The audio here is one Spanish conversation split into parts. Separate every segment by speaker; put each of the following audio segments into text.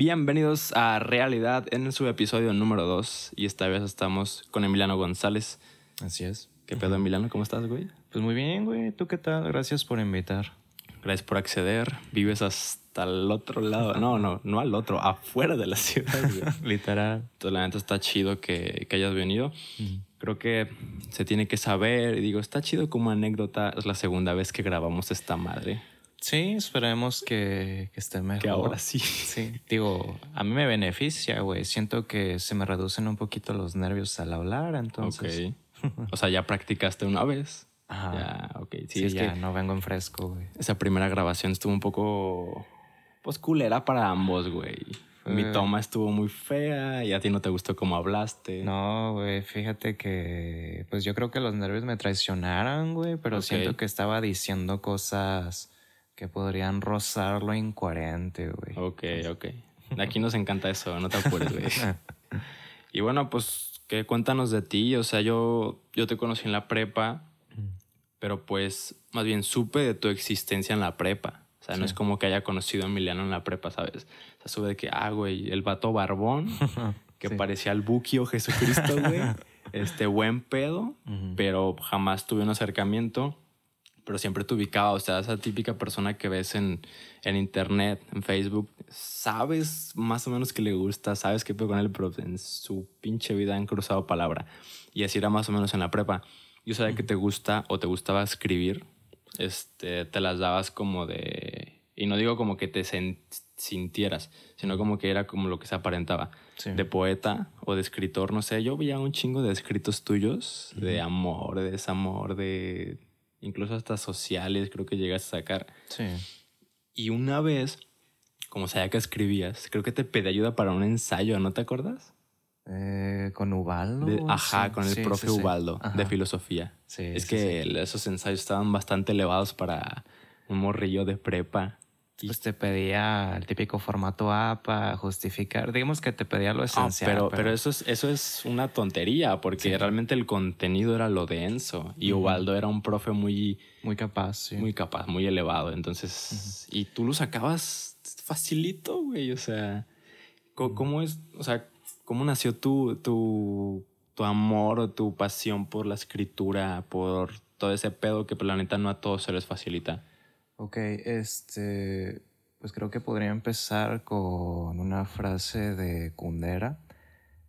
Speaker 1: Bienvenidos a Realidad en su episodio número 2 y esta vez estamos con Emiliano González.
Speaker 2: Así es.
Speaker 1: ¿Qué pedo, Emiliano? ¿Cómo estás, güey?
Speaker 2: Pues muy bien, güey. ¿Tú qué tal? Gracias por invitar.
Speaker 1: Gracias por acceder. Vives hasta el otro lado. No, no, no al otro, afuera de la ciudad, güey.
Speaker 2: Literal.
Speaker 1: Entonces, la neta está chido que, que hayas venido. Creo que se tiene que saber. Y digo, está chido como anécdota. Es la segunda vez que grabamos esta madre.
Speaker 2: Sí, esperemos que, que esté mejor.
Speaker 1: Que ahora sí.
Speaker 2: Sí. Digo, a mí me beneficia, güey. Siento que se me reducen un poquito los nervios al hablar, entonces.
Speaker 1: Ok. O sea, ya practicaste una vez.
Speaker 2: Ajá.
Speaker 1: Ya, ok. Sí,
Speaker 2: Sí,
Speaker 1: es
Speaker 2: ya
Speaker 1: que
Speaker 2: no vengo en fresco, güey.
Speaker 1: esa primera grabación estuvo un poco. Pues culera para ambos, güey. Mi toma estuvo muy fea y a ti no te gustó cómo hablaste.
Speaker 2: No, güey, fíjate que pues yo creo que los nervios me traicionaron, güey, pero siento que estaba diciendo cosas que podrían rozar lo incoherente, güey.
Speaker 1: Ok, ok. Aquí nos encanta eso, no te apures, güey. y bueno, pues, ¿qué? cuéntanos de ti. O sea, yo, yo te conocí en la prepa, pero pues, más bien supe de tu existencia en la prepa. O sea, no es como que haya conocido a Emiliano en la prepa, ¿sabes? O sea, sube de que, ah, güey, el vato barbón, que
Speaker 2: Sí.
Speaker 1: parecía el Buki o Jesucristo, güey. este buen pedo, pero jamás tuve un acercamiento. Pero siempre te ubicaba, o sea, esa típica persona que ves en, en internet, en Facebook, sabes más o menos que le gusta, sabes qué pedo con él, pero en su pinche vida han cruzado palabra. Y así era más o menos en la prepa. Yo sabía que te gusta o te gustaba escribir, este, te las dabas como de... Y no digo como que te sintieras, sino como que era como lo que se aparentaba.
Speaker 2: Sí.
Speaker 1: De poeta o de escritor, no sé. Yo veía un chingo de escritos tuyos, de amor, de desamor, de... Incluso hasta sociales creo que llegas a sacar.
Speaker 2: Sí.
Speaker 1: Y una vez, como sabía que escribías, creo que te pedí ayuda para un ensayo, ¿no te acuerdas?
Speaker 2: Eh, con Ubaldo.
Speaker 1: De- ajá,
Speaker 2: Sí,
Speaker 1: con el
Speaker 2: sí,
Speaker 1: profe
Speaker 2: sí.
Speaker 1: Ubaldo, de filosofía.
Speaker 2: Sí,
Speaker 1: es que esos ensayos estaban bastante elevados para un morrillo de prepa.
Speaker 2: Pues te pedía el típico formato A para justificar. Digamos que te pedía lo
Speaker 1: Ah,
Speaker 2: esencial.
Speaker 1: pero, pero eso, es, eso es una tontería, porque realmente el contenido era lo denso. Y Ubaldo era un profe muy,
Speaker 2: Muy capaz, sí.
Speaker 1: muy capaz, muy elevado. Entonces, y tú lo sacabas facilito, güey. O sea, ¿cómo es? O sea, ¿cómo nació tu, tu, tu amor o tu pasión por la escritura, por todo ese pedo que, por la neta, no a todos se les facilita?
Speaker 2: Ok, este. Pues creo que podría empezar con una frase de Kundera.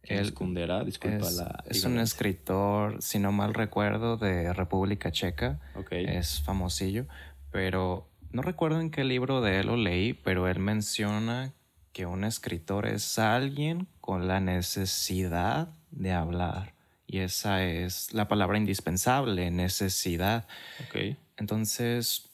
Speaker 1: ¿Quién es
Speaker 2: Él
Speaker 1: Kundera? Disculpa
Speaker 2: es,
Speaker 1: la.
Speaker 2: es un escritor, si no mal recuerdo, de República Checa.
Speaker 1: Ok.
Speaker 2: Es famosillo, pero no recuerdo en qué libro de él lo leí, pero él menciona que un escritor es alguien con la necesidad de hablar. Y esa es la palabra indispensable, necesidad.
Speaker 1: Ok.
Speaker 2: Entonces,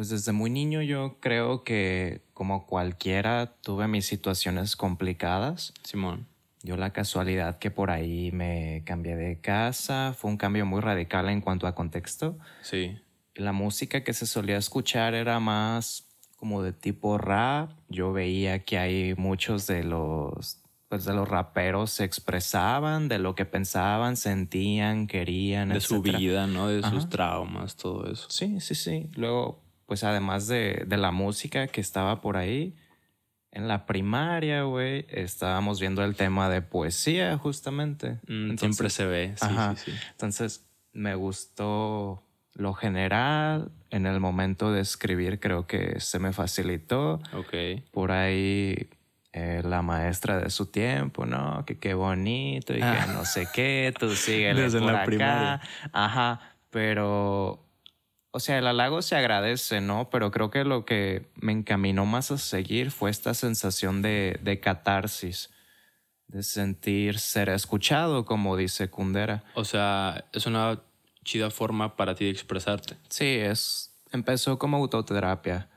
Speaker 2: pues desde muy niño yo creo que como cualquiera tuve mis situaciones complicadas.
Speaker 1: Simón.
Speaker 2: Yo la casualidad que por ahí me cambié de casa, fue un cambio muy radical en cuanto a contexto.
Speaker 1: Sí.
Speaker 2: La música que se solía escuchar era más como de tipo rap. Yo veía que hay muchos de los pues de los raperos se expresaban de lo que pensaban, sentían, querían,
Speaker 1: De su vida, ¿no? De sus
Speaker 2: Ajá.
Speaker 1: traumas, todo eso.
Speaker 2: Sí, sí, sí. Luego, pues además de, de la música que estaba por ahí, en la primaria, güey, estábamos viendo el tema de poesía, justamente.
Speaker 1: Mm,
Speaker 2: Entonces-
Speaker 1: siempre se ve. Sí,
Speaker 2: Ajá.
Speaker 1: sí, sí.
Speaker 2: Entonces, me gustó lo general. En el momento de escribir, creo que se me facilitó.
Speaker 1: Ok.
Speaker 2: Por ahí, eh, la maestra de su tiempo, ¿no? Que qué bonito y
Speaker 1: Ah.
Speaker 2: que no sé qué, tú síguele
Speaker 1: Desde
Speaker 2: por
Speaker 1: la
Speaker 2: acá.
Speaker 1: primaria.
Speaker 2: Ajá, pero... O sea, el halago se agradece, ¿no? Pero creo que lo que me encaminó más a seguir fue esta sensación de, de catarsis, de sentir ser escuchado, como dice Kundera.
Speaker 1: O sea, es una chida forma para ti de expresarte.
Speaker 2: Sí, es. Empezó como autoterapia.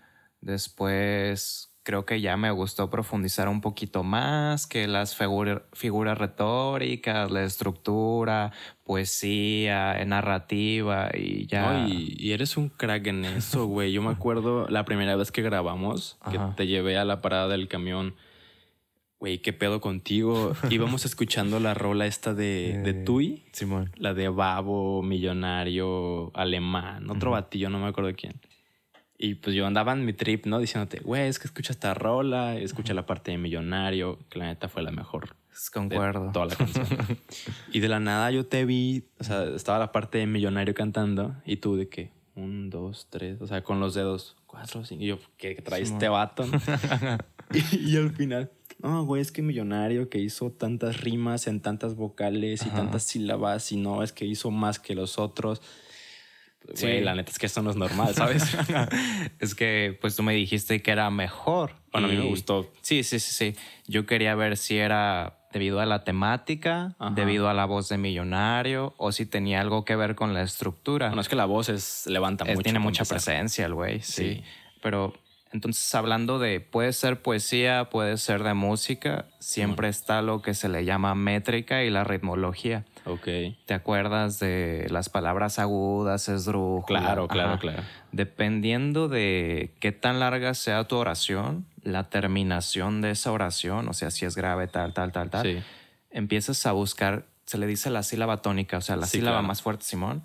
Speaker 2: Después creo que ya me gustó profundizar un poquito más, que las figur- figuras retóricas, la estructura, poesía, eh, narrativa y ya.
Speaker 1: No, y, y eres un crack en eso, güey. Yo me acuerdo la primera vez que grabamos, que
Speaker 2: Ajá.
Speaker 1: te llevé a la parada del camión. Güey, ¿qué pedo contigo? Íbamos escuchando la rola esta de, de
Speaker 2: Eh,
Speaker 1: Tui,
Speaker 2: Simón.
Speaker 1: la de Babo, millonario, alemán, otro batillo, no me acuerdo quién. Y pues yo andaba en mi trip, ¿no? Diciéndote, güey, es que escucha esta rola, escucha la parte de Millonario, que la neta fue la mejor.
Speaker 2: Concuerdo.
Speaker 1: De toda la canción. y de la nada yo te vi, o sea, estaba la parte de Millonario cantando y tú de que, un, dos, tres, o sea, con los dedos, cuatro, cinco. Y yo, ¿qué trae este vato? y, y al final, no, güey, es que millonario que hizo tantas rimas en tantas vocales y tantas sílabas y no, es que hizo más que los otros. Sí, la neta es que eso no es normal, ¿sabes?
Speaker 2: es que pues tú me dijiste que era mejor.
Speaker 1: Bueno, a mí me gustó.
Speaker 2: Sí, sí, sí, sí. Yo quería ver si era debido a la temática, debido a la voz de millonario o si tenía algo que ver con la estructura.
Speaker 1: Bueno, es que la voz es levanta mucho.
Speaker 2: Tiene mucha presencia el güey, sí. Pero entonces, hablando de, puede ser poesía, puede ser de música, siempre está lo que se le llama métrica y la ritmología.
Speaker 1: Ok.
Speaker 2: ¿Te acuerdas de las palabras agudas, esdrújulas?
Speaker 1: Claro, claro, claro.
Speaker 2: Dependiendo de qué tan larga sea tu oración, la terminación de esa oración, o sea, si es grave, tal, tal, tal, tal, empiezas a buscar, se le dice la sílaba tónica, o sea, la sílaba más fuerte, Simón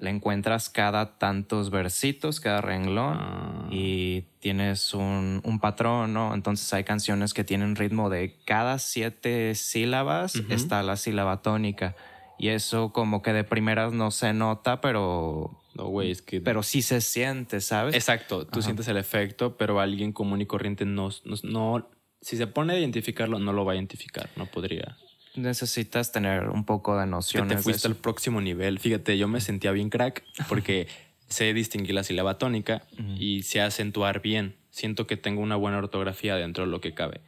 Speaker 2: le encuentras cada tantos versitos, cada renglón ah. y tienes un, patrón, ¿no? Entonces hay canciones que tienen ritmo de cada siete sílabas está la sílaba tónica y eso como que de primeras no se nota, pero...
Speaker 1: No, güey, es que...
Speaker 2: Pero sí se siente, ¿sabes?
Speaker 1: Exacto, tú sientes el efecto, pero alguien común y corriente no, no... Si se pone a identificarlo, no lo va a identificar, no podría
Speaker 2: necesitas tener un poco de noción.
Speaker 1: te fuiste al próximo nivel. Fíjate, yo me sentía bien crack porque sé distinguir la sílaba tónica y sé acentuar bien. Siento que tengo una buena ortografía dentro de lo que cabe.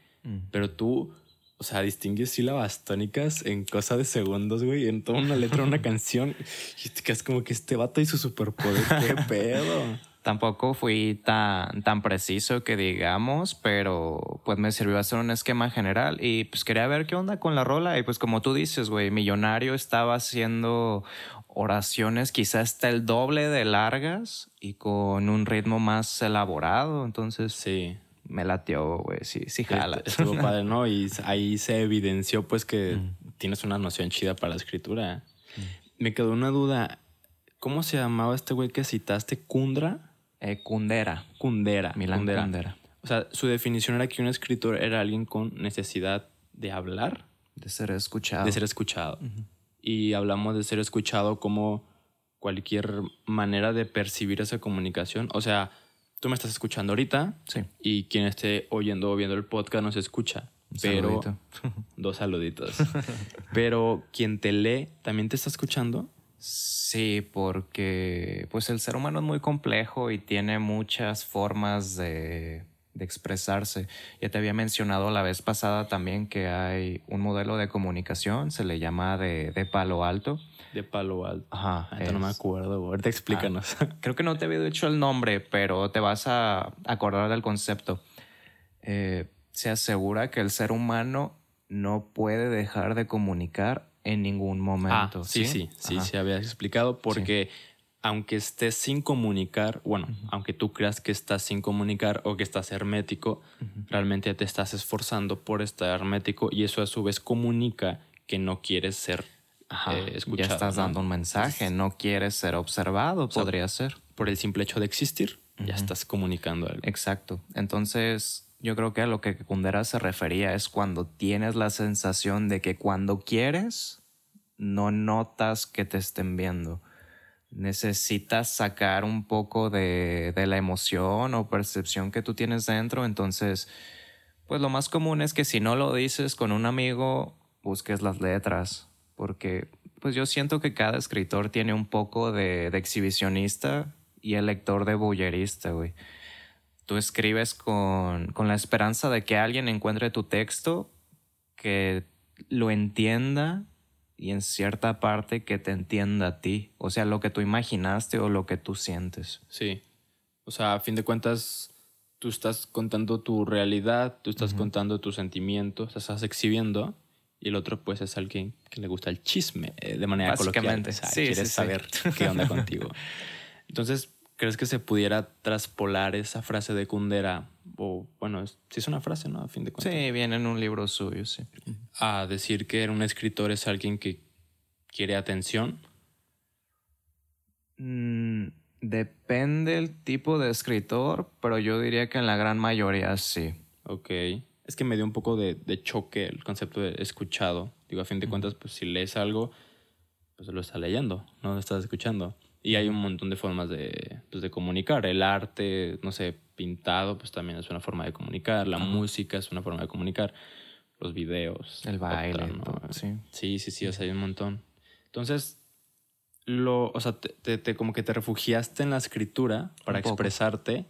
Speaker 1: Pero tú, o sea, distingues sílabas tónicas en cosa de segundos, güey, en toda una letra, una canción. Y te quedas como que este vato y su superpoder, qué pedo.
Speaker 2: Tampoco fui tan, tan preciso que digamos, pero pues me sirvió hacer un esquema general y pues quería ver qué onda con la rola. Y pues como tú dices, güey, Millonario estaba haciendo oraciones quizás hasta el doble de largas y con un ritmo más elaborado. Entonces,
Speaker 1: sí.
Speaker 2: Me latió, güey, sí, sí jala.
Speaker 1: Estuvo padre, ¿no? Y ahí se evidenció pues que mm. tienes una noción chida para la escritura. Mm. Me quedó una duda. ¿Cómo se llamaba este güey que citaste? ¿Kundra?
Speaker 2: Eh, Kundera.
Speaker 1: Kundera.
Speaker 2: Milán Kundera.
Speaker 1: O sea, su definición era que un escritor era alguien con necesidad de hablar.
Speaker 2: De ser escuchado.
Speaker 1: De ser escuchado. Y hablamos de ser escuchado como cualquier manera de percibir esa comunicación. O sea, tú me estás escuchando ahorita.
Speaker 2: Sí.
Speaker 1: Y quien esté oyendo o viendo el podcast no se escucha. pero dos saluditos. pero quien te lee también te está escuchando.
Speaker 2: Sí, porque pues el ser humano es muy complejo y tiene muchas formas de, expresarse. Ya te había mencionado la vez pasada también que hay un modelo de comunicación, se le llama de, palo alto.
Speaker 1: De palo alto.
Speaker 2: Ajá.
Speaker 1: no me acuerdo. Ahorita explícanos.
Speaker 2: Ah, creo que no te había dicho el nombre, pero te vas a acordar del concepto. Eh, se asegura que el ser humano no puede dejar de comunicar en ningún momento.
Speaker 1: Ah, sí, sí, sí, sí, habías explicado porque aunque estés sin comunicar, bueno, aunque tú creas que estás sin comunicar o que estás hermético, realmente te estás esforzando por estar hermético y eso a su vez comunica que no quieres ser eh, escuchado.
Speaker 2: Ya estás dando un mensaje, no quieres ser observado, podría ser.
Speaker 1: Por el simple hecho de existir, ya estás comunicando algo.
Speaker 2: Exacto. Entonces, yo creo que a lo que Kundera se refería es cuando tienes la sensación de que cuando quieres no notas que te estén viendo. Necesitas sacar un poco de, de la emoción o percepción que tú tienes dentro. Entonces, pues lo más común es que si no lo dices con un amigo, busques las letras. Porque pues yo siento que cada escritor tiene un poco de, de exhibicionista y el lector de bullerista, güey tú escribes con, la esperanza de que alguien encuentre tu texto, que lo entienda y en cierta parte que te entienda a ti, o sea, lo que tú imaginaste o lo que tú sientes.
Speaker 1: Sí, o sea, a fin de cuentas, tú estás contando tu realidad, tú estás contando tus sentimientos, estás exhibiendo, y el otro pues es alguien que le gusta el chisme eh, de manera coloquial. O sea, sí, quieres saber qué onda contigo. Entonces, ¿Crees que se pudiera traspolar esa frase de Kundera? O bueno, sí es una frase, ¿no? A fin de cuentas.
Speaker 2: Sí, viene en un libro suyo, sí.
Speaker 1: A decir que un escritor es alguien que quiere atención.
Speaker 2: Mm, Depende el tipo de escritor, pero yo diría que en la gran mayoría sí.
Speaker 1: Ok. Es que me dio un poco de, de choque el concepto de escuchado. Digo, a fin de cuentas, pues si lees algo, pues lo estás leyendo, no lo estás escuchando. Y hay un montón de formas de, pues, de comunicar. El arte, no sé, pintado, pues también es una forma de comunicar. La música es una forma de comunicar. Los videos.
Speaker 2: El baile,
Speaker 1: otra, ¿no?
Speaker 2: todo, sí.
Speaker 1: Sí, sí, sí, o sea, hay un montón. Entonces, lo, o sea, te, te- te- como que te refugiaste en la escritura para
Speaker 2: Un poco.
Speaker 1: expresarte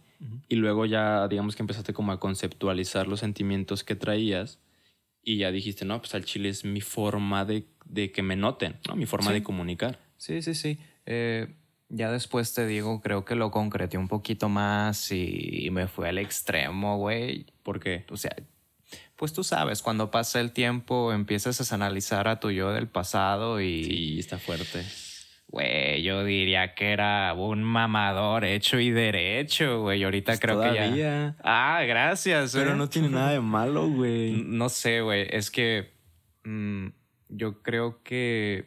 Speaker 1: y luego ya, digamos que empezaste como a conceptualizar los sentimientos que traías y ya dijiste, no, pues al chile es mi forma de, de que me noten, ¿no? Mi forma
Speaker 2: Sí.
Speaker 1: de comunicar.
Speaker 2: Sí, sí, sí. Eh, ya después te digo, creo que lo concreté un poquito más y me fui al extremo, güey.
Speaker 1: Porque,
Speaker 2: O sea, pues tú sabes, cuando pasa el tiempo empiezas a analizar a tu yo del pasado y...
Speaker 1: sí, está fuerte.
Speaker 2: Güey, yo diría que era un mamador hecho y derecho, güey. Y ahorita creo que ya...
Speaker 1: Pues.
Speaker 2: Ah, gracias.
Speaker 1: Pero
Speaker 2: eh.
Speaker 1: no tiene nada de malo, güey.
Speaker 2: No sé, güey. Es que mm, yo creo que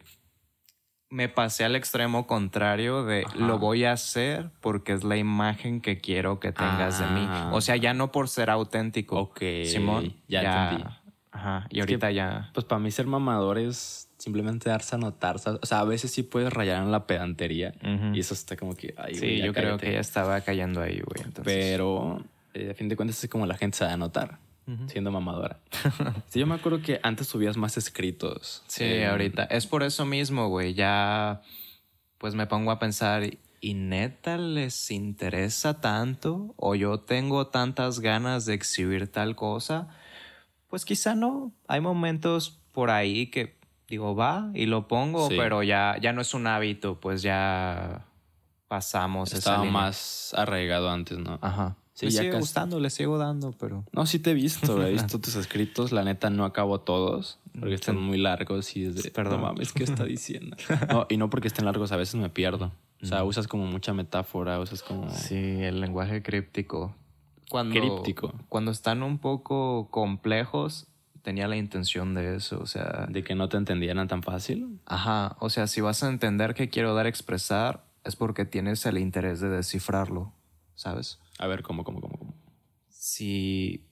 Speaker 2: me pasé al extremo contrario de
Speaker 1: Ajá.
Speaker 2: lo voy a hacer porque es la imagen que quiero que tengas de mí.
Speaker 1: Ah.
Speaker 2: O sea, ya no por ser auténtico.
Speaker 1: Ok,
Speaker 2: Simón.
Speaker 1: ya entendí.
Speaker 2: Ajá. Y
Speaker 1: Es que-
Speaker 2: ahorita ya.
Speaker 1: Pues para mí ser mamador es simplemente darse a notar. O sea, a veces sí puedes rayar en la pedantería y eso está como que... Ay,
Speaker 2: Sí,
Speaker 1: güey, ya
Speaker 2: yo creo que ya estaba cayendo ahí, güey. Entonces.
Speaker 1: Pero eh, a fin de cuentas es como la gente se da a notar Siendo mamadora. sí, yo me acuerdo que antes subías más escritos.
Speaker 2: Sí, ahorita. Es por eso mismo, güey. Ya, pues me pongo a pensar, ¿y neta les interesa tanto? ¿O yo tengo tantas ganas de exhibir tal cosa? Pues quizá no. Hay momentos por ahí que digo, va y lo pongo,
Speaker 1: Sí.
Speaker 2: pero ya, ya no es un hábito, pues ya pasamos esa
Speaker 1: Estaba
Speaker 2: línea.
Speaker 1: más arraigado antes, ¿no?
Speaker 2: Ajá.
Speaker 1: Sí,
Speaker 2: me sigue
Speaker 1: casi-
Speaker 2: gustando, le sigo dando, pero...
Speaker 1: No, sí te he visto, he visto tus escritos. La neta no acabo todos porque están muy largos y es de,
Speaker 2: Perdón.
Speaker 1: no mames, ¿qué está diciendo? No, y no porque estén largos, a veces me pierdo. O sea, usas como mucha metáfora, usas como...
Speaker 2: Sí, el lenguaje críptico. Cuando,
Speaker 1: Críptico.
Speaker 2: Cuando están un poco complejos, tenía la intención de eso. O sea,
Speaker 1: De que no te entendieran tan fácil.
Speaker 2: ajá. O sea, si vas a entender qué quiero dar a expresar, es porque tienes el interés de descifrarlo, ¿sabes?
Speaker 1: A ver, ¿cómo, cómo, cómo? cómo?
Speaker 2: Si.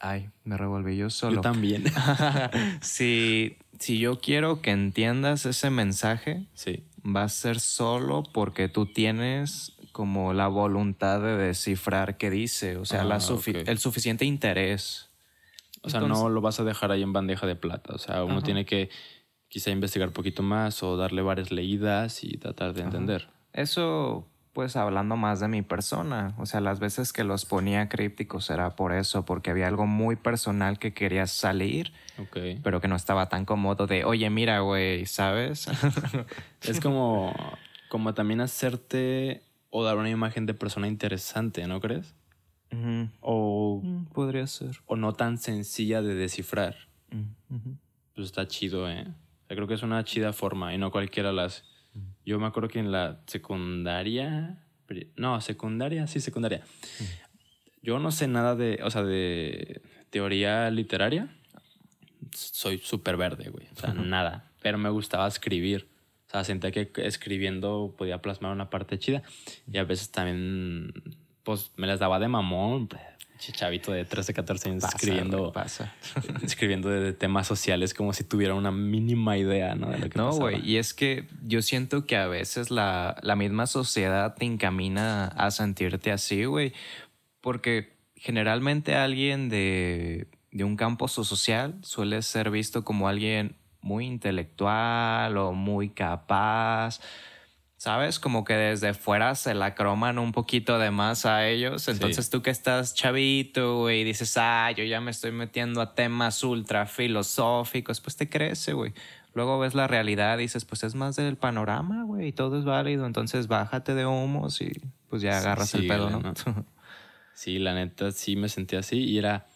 Speaker 2: Ay, me revolví yo solo.
Speaker 1: Yo también.
Speaker 2: si, si yo quiero que entiendas ese mensaje,
Speaker 1: sí.
Speaker 2: va a ser solo porque tú tienes como la voluntad de descifrar qué dice, o sea, la
Speaker 1: Ah,
Speaker 2: sufi- el suficiente interés.
Speaker 1: O sea,
Speaker 2: Entonces-
Speaker 1: no lo vas a dejar ahí en bandeja de plata. O sea, uno
Speaker 2: Ajá.
Speaker 1: tiene que quizá investigar un poquito más o darle varias leídas y tratar de entender.
Speaker 2: Eso, pues hablando más de mi persona, o sea, las veces que los ponía crípticos era por eso, porque había algo muy personal que quería salir, pero que no estaba tan cómodo de, oye, mira, güey, ¿sabes?
Speaker 1: Es como, como también hacerte o dar una imagen de persona interesante, ¿no crees? O,
Speaker 2: Mm, Podría ser.
Speaker 1: o no tan sencilla de descifrar.
Speaker 2: Mm.
Speaker 1: Pues está chido, ¿eh? O sea, creo que es una chida forma y no cualquiera las... Yo me acuerdo que en la secundaria... No, secundaria, sí, secundaria. Yo no sé nada de, o sea, de teoría literaria. Soy súper verde, güey. O sea, nada. Pero me gustaba escribir. O sea, sentía que escribiendo podía plasmar una parte chida. Y a veces también, pues, me las daba de mamón. Chavito de 13, 14 años
Speaker 2: Pasa,
Speaker 1: escribiendo
Speaker 2: pasa.
Speaker 1: escribiendo de, de temas sociales como si tuviera una mínima idea, ¿no? De lo que
Speaker 2: No, güey, y es que yo siento que a veces la, la misma sociedad te encamina a sentirte así, güey, porque generalmente alguien de, de un campo social suele ser visto como alguien muy intelectual o muy capaz. ¿Sabes? Como que desde fuera se la croman un poquito de más a ellos. Entonces tú que estás chavito, güey, y dices, ah, yo ya me estoy metiendo a temas ultra filosóficos, pues te crece, güey. Luego ves la realidad y dices, pues es más del panorama, güey, y todo es válido. Entonces bájate de humos y pues ya
Speaker 1: Sí,
Speaker 2: agarras el pedo, ¿no?
Speaker 1: ¿no? Sí, la neta sí me sentí así y era,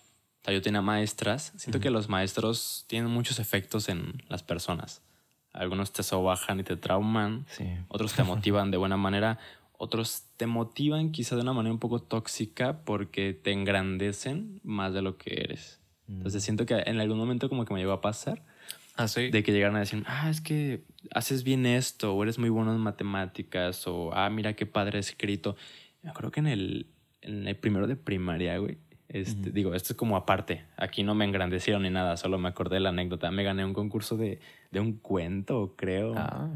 Speaker 1: o sea, yo tenía maestras. Siento que los maestros tienen muchos efectos en las personas. Algunos te sobajan y te trauman,
Speaker 2: sí.
Speaker 1: otros te motivan de buena manera, otros te motivan quizá de una manera un poco tóxica porque te engrandecen más de lo que eres. Entonces siento que en algún momento como que me llegó a pasar
Speaker 2: Así.
Speaker 1: De que llegaron a decir, ah, es que haces bien esto, o eres muy bueno en matemáticas, o ah, mira qué padre escrito. Me acuerdo que en el, en el primero de primaria, güey. Este, Digo, esto es como aparte. Aquí no me engrandecieron ni nada, solo me acordé de la anécdota. Me gané un concurso de, de un cuento, creo.
Speaker 2: Ah.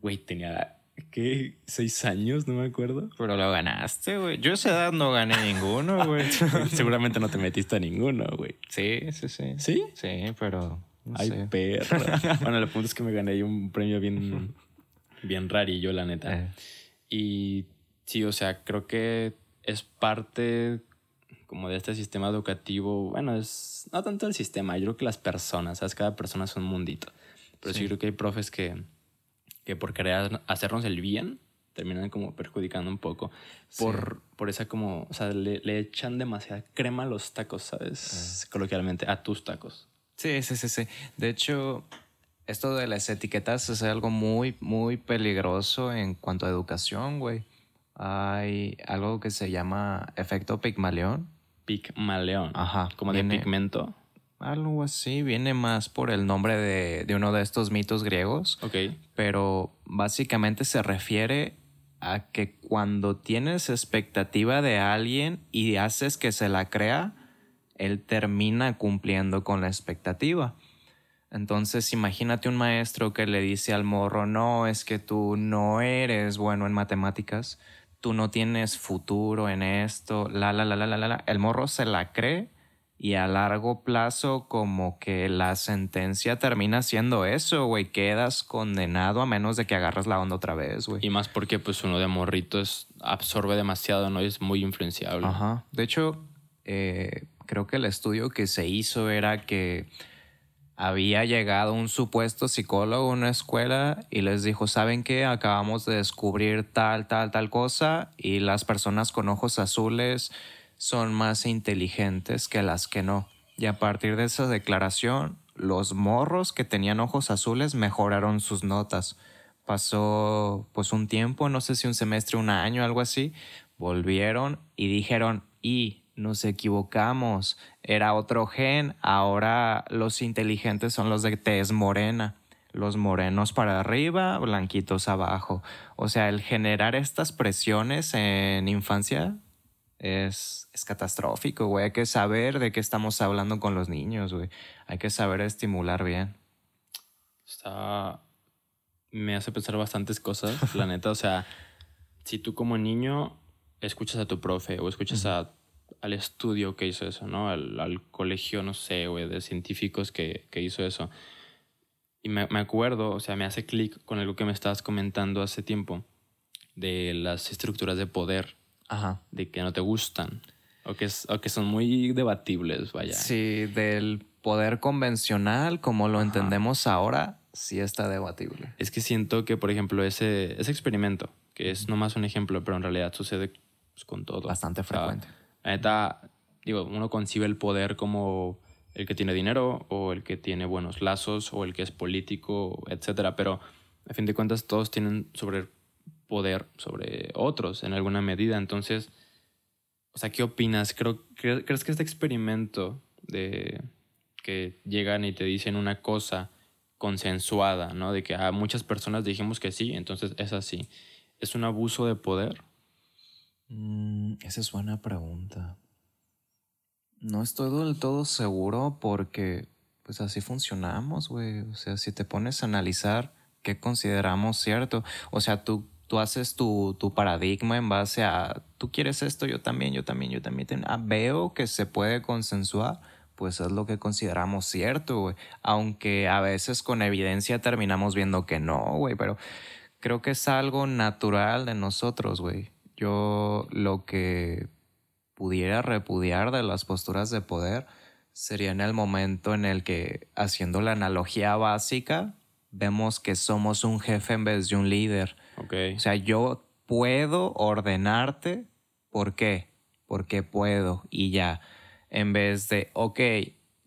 Speaker 1: Güey, tenía, ¿qué? ¿Seis años? No me acuerdo.
Speaker 2: Pero lo ganaste, güey. Yo a esa edad no gané ninguno, güey.
Speaker 1: Seguramente no te metiste a ninguno, güey.
Speaker 2: sí, sí, sí.
Speaker 1: ¿Sí?
Speaker 2: Sí, pero. No
Speaker 1: Ay,
Speaker 2: sé.
Speaker 1: perro. bueno, el punto es que me gané un premio bien, bien rarillo, la neta.
Speaker 2: Eh,
Speaker 1: Y sí, o sea, creo que es parte como de este sistema educativo. Bueno, es no tanto el sistema, yo creo que las personas, ¿sabes? Cada persona es un mundito. Pero sí,
Speaker 2: Sí.
Speaker 1: creo que hay profes que, que por querer hacernos el bien terminan como perjudicando un poco. Por, por esa como, o sea, le, le echan demasiada crema a los tacos, ¿sabes? Coloquialmente, a tus tacos.
Speaker 2: Sí, sí, sí, sí. De hecho, esto de las etiquetas es algo muy, muy peligroso en cuanto a educación, güey. Hay algo que se llama efecto Pigmalión.
Speaker 1: Pigmaleón.
Speaker 2: Ajá.
Speaker 1: Como de pigmento.
Speaker 2: Algo así. Viene más por el nombre de, de uno de estos mitos griegos.
Speaker 1: Ok.
Speaker 2: pero básicamente se refiere a que cuando tienes expectativa de alguien y haces que se la crea, él termina cumpliendo con la expectativa. Entonces imagínate un maestro que le dice al morro, no, es que tú no eres bueno en matemáticas, tú no tienes futuro en esto, la, la, la, la, la, la, la. El morro se la cree y a largo plazo como que la sentencia termina siendo eso, güey, quedas condenado a menos de que agarras la onda otra vez, güey.
Speaker 1: Y más porque pues uno de morrito es, absorbe demasiado, ¿no? Y es muy influenciable.
Speaker 2: Ajá. De hecho, eh, creo que el estudio que se hizo era que había llegado un supuesto psicólogo a una escuela y les dijo, ¿saben qué? Acabamos de descubrir tal, tal, tal cosa y las personas con ojos azules son más inteligentes que las que no. Y a partir de esa declaración, los morros que tenían ojos azules mejoraron sus notas. Pasó pues un tiempo, no sé si un semestre, un año, algo así, volvieron y dijeron, y nos equivocamos, era otro gen, ahora los inteligentes son los de tez morena, los morenos para arriba, blanquitos abajo. O sea, el generar estas presiones en infancia es, es catastrófico, güey. Hay que saber de qué estamos hablando con los niños, güey. Hay que saber estimular bien.
Speaker 1: Está. Me hace pensar bastantes cosas, la neta. O sea, si tú como niño escuchas a tu profe o escuchas a, al estudio que hizo eso, ¿no? Al, al colegio, no sé, güey, de científicos que, que hizo eso. Y me, me acuerdo, o sea, me hace clic con algo que me estabas comentando hace tiempo de las estructuras de poder,
Speaker 2: Ajá.
Speaker 1: de que no te gustan o que, es, o que son muy debatibles, vaya.
Speaker 2: Sí, del poder convencional, como lo entendemos ahora, sí está debatible.
Speaker 1: Es que siento que, por ejemplo, ese, ese experimento, que es nomás un ejemplo, pero en realidad sucede pues, con todo.
Speaker 2: Bastante
Speaker 1: O sea,
Speaker 2: frecuente.
Speaker 1: La neta, digo, uno concibe el poder como el que tiene dinero o el que tiene buenos lazos o el que es político, etcétera, pero a fin de cuentas todos tienen sobre poder sobre otros en alguna medida. Entonces, o sea, ¿qué opinas? Creo, cre- ¿Crees que este experimento de que llegan y te dicen una cosa consensuada, ¿no? De que a muchas personas dijimos que sí, entonces es así. ¿Es un abuso de poder?
Speaker 2: Mm, esa es buena pregunta. No estoy del todo seguro porque pues así funcionamos, güey. O sea, si te pones a analizar qué consideramos cierto, o sea, tú, tú haces tu, tu paradigma en base a, tú quieres esto, yo también, yo también, yo también. ah, veo que se puede consensuar, pues es lo que consideramos cierto, güey. Aunque a veces con evidencia terminamos viendo que no, güey, pero creo que es algo natural de nosotros, güey. Yo lo que pudiera repudiar de las posturas de poder sería en el momento en el que, haciendo la analogía básica, vemos que somos un jefe en vez de un líder. O sea, yo puedo ordenarte. ¿Por qué? Porque puedo y ya. En vez de, ok,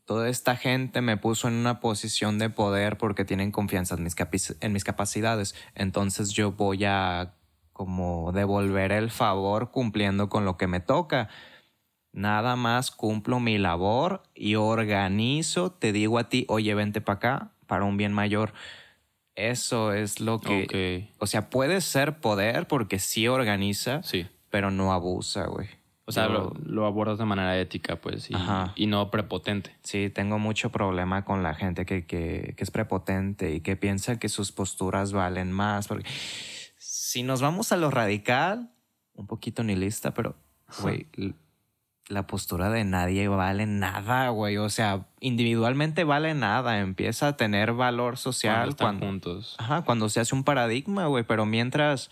Speaker 2: toda esta gente me puso en una posición de poder porque tienen confianza en mis, en mis capacidades. Entonces yo voy a como devolver el favor cumpliendo con lo que me toca. Nada más cumplo mi labor y organizo, te digo a ti, oye, vente para acá, para un bien mayor. Eso es lo que...
Speaker 1: Ok.
Speaker 2: O sea, puede ser poder porque sí organiza,
Speaker 1: Sí.
Speaker 2: pero no abusa, güey.
Speaker 1: O sea, lo, lo abordas de manera ética, pues, y, y no prepotente.
Speaker 2: Sí, tengo mucho problema con la gente que, que, que es prepotente y que piensa que sus posturas valen más. Porque si nos vamos a lo radical, un poquito nihilista, pero, güey, la postura de nadie vale nada, güey. O sea, individualmente vale nada. Empieza a tener valor
Speaker 1: Cuando
Speaker 2: social
Speaker 1: están
Speaker 2: cuando,
Speaker 1: juntos.
Speaker 2: ajá, cuando se hace un paradigma, güey. Pero mientras,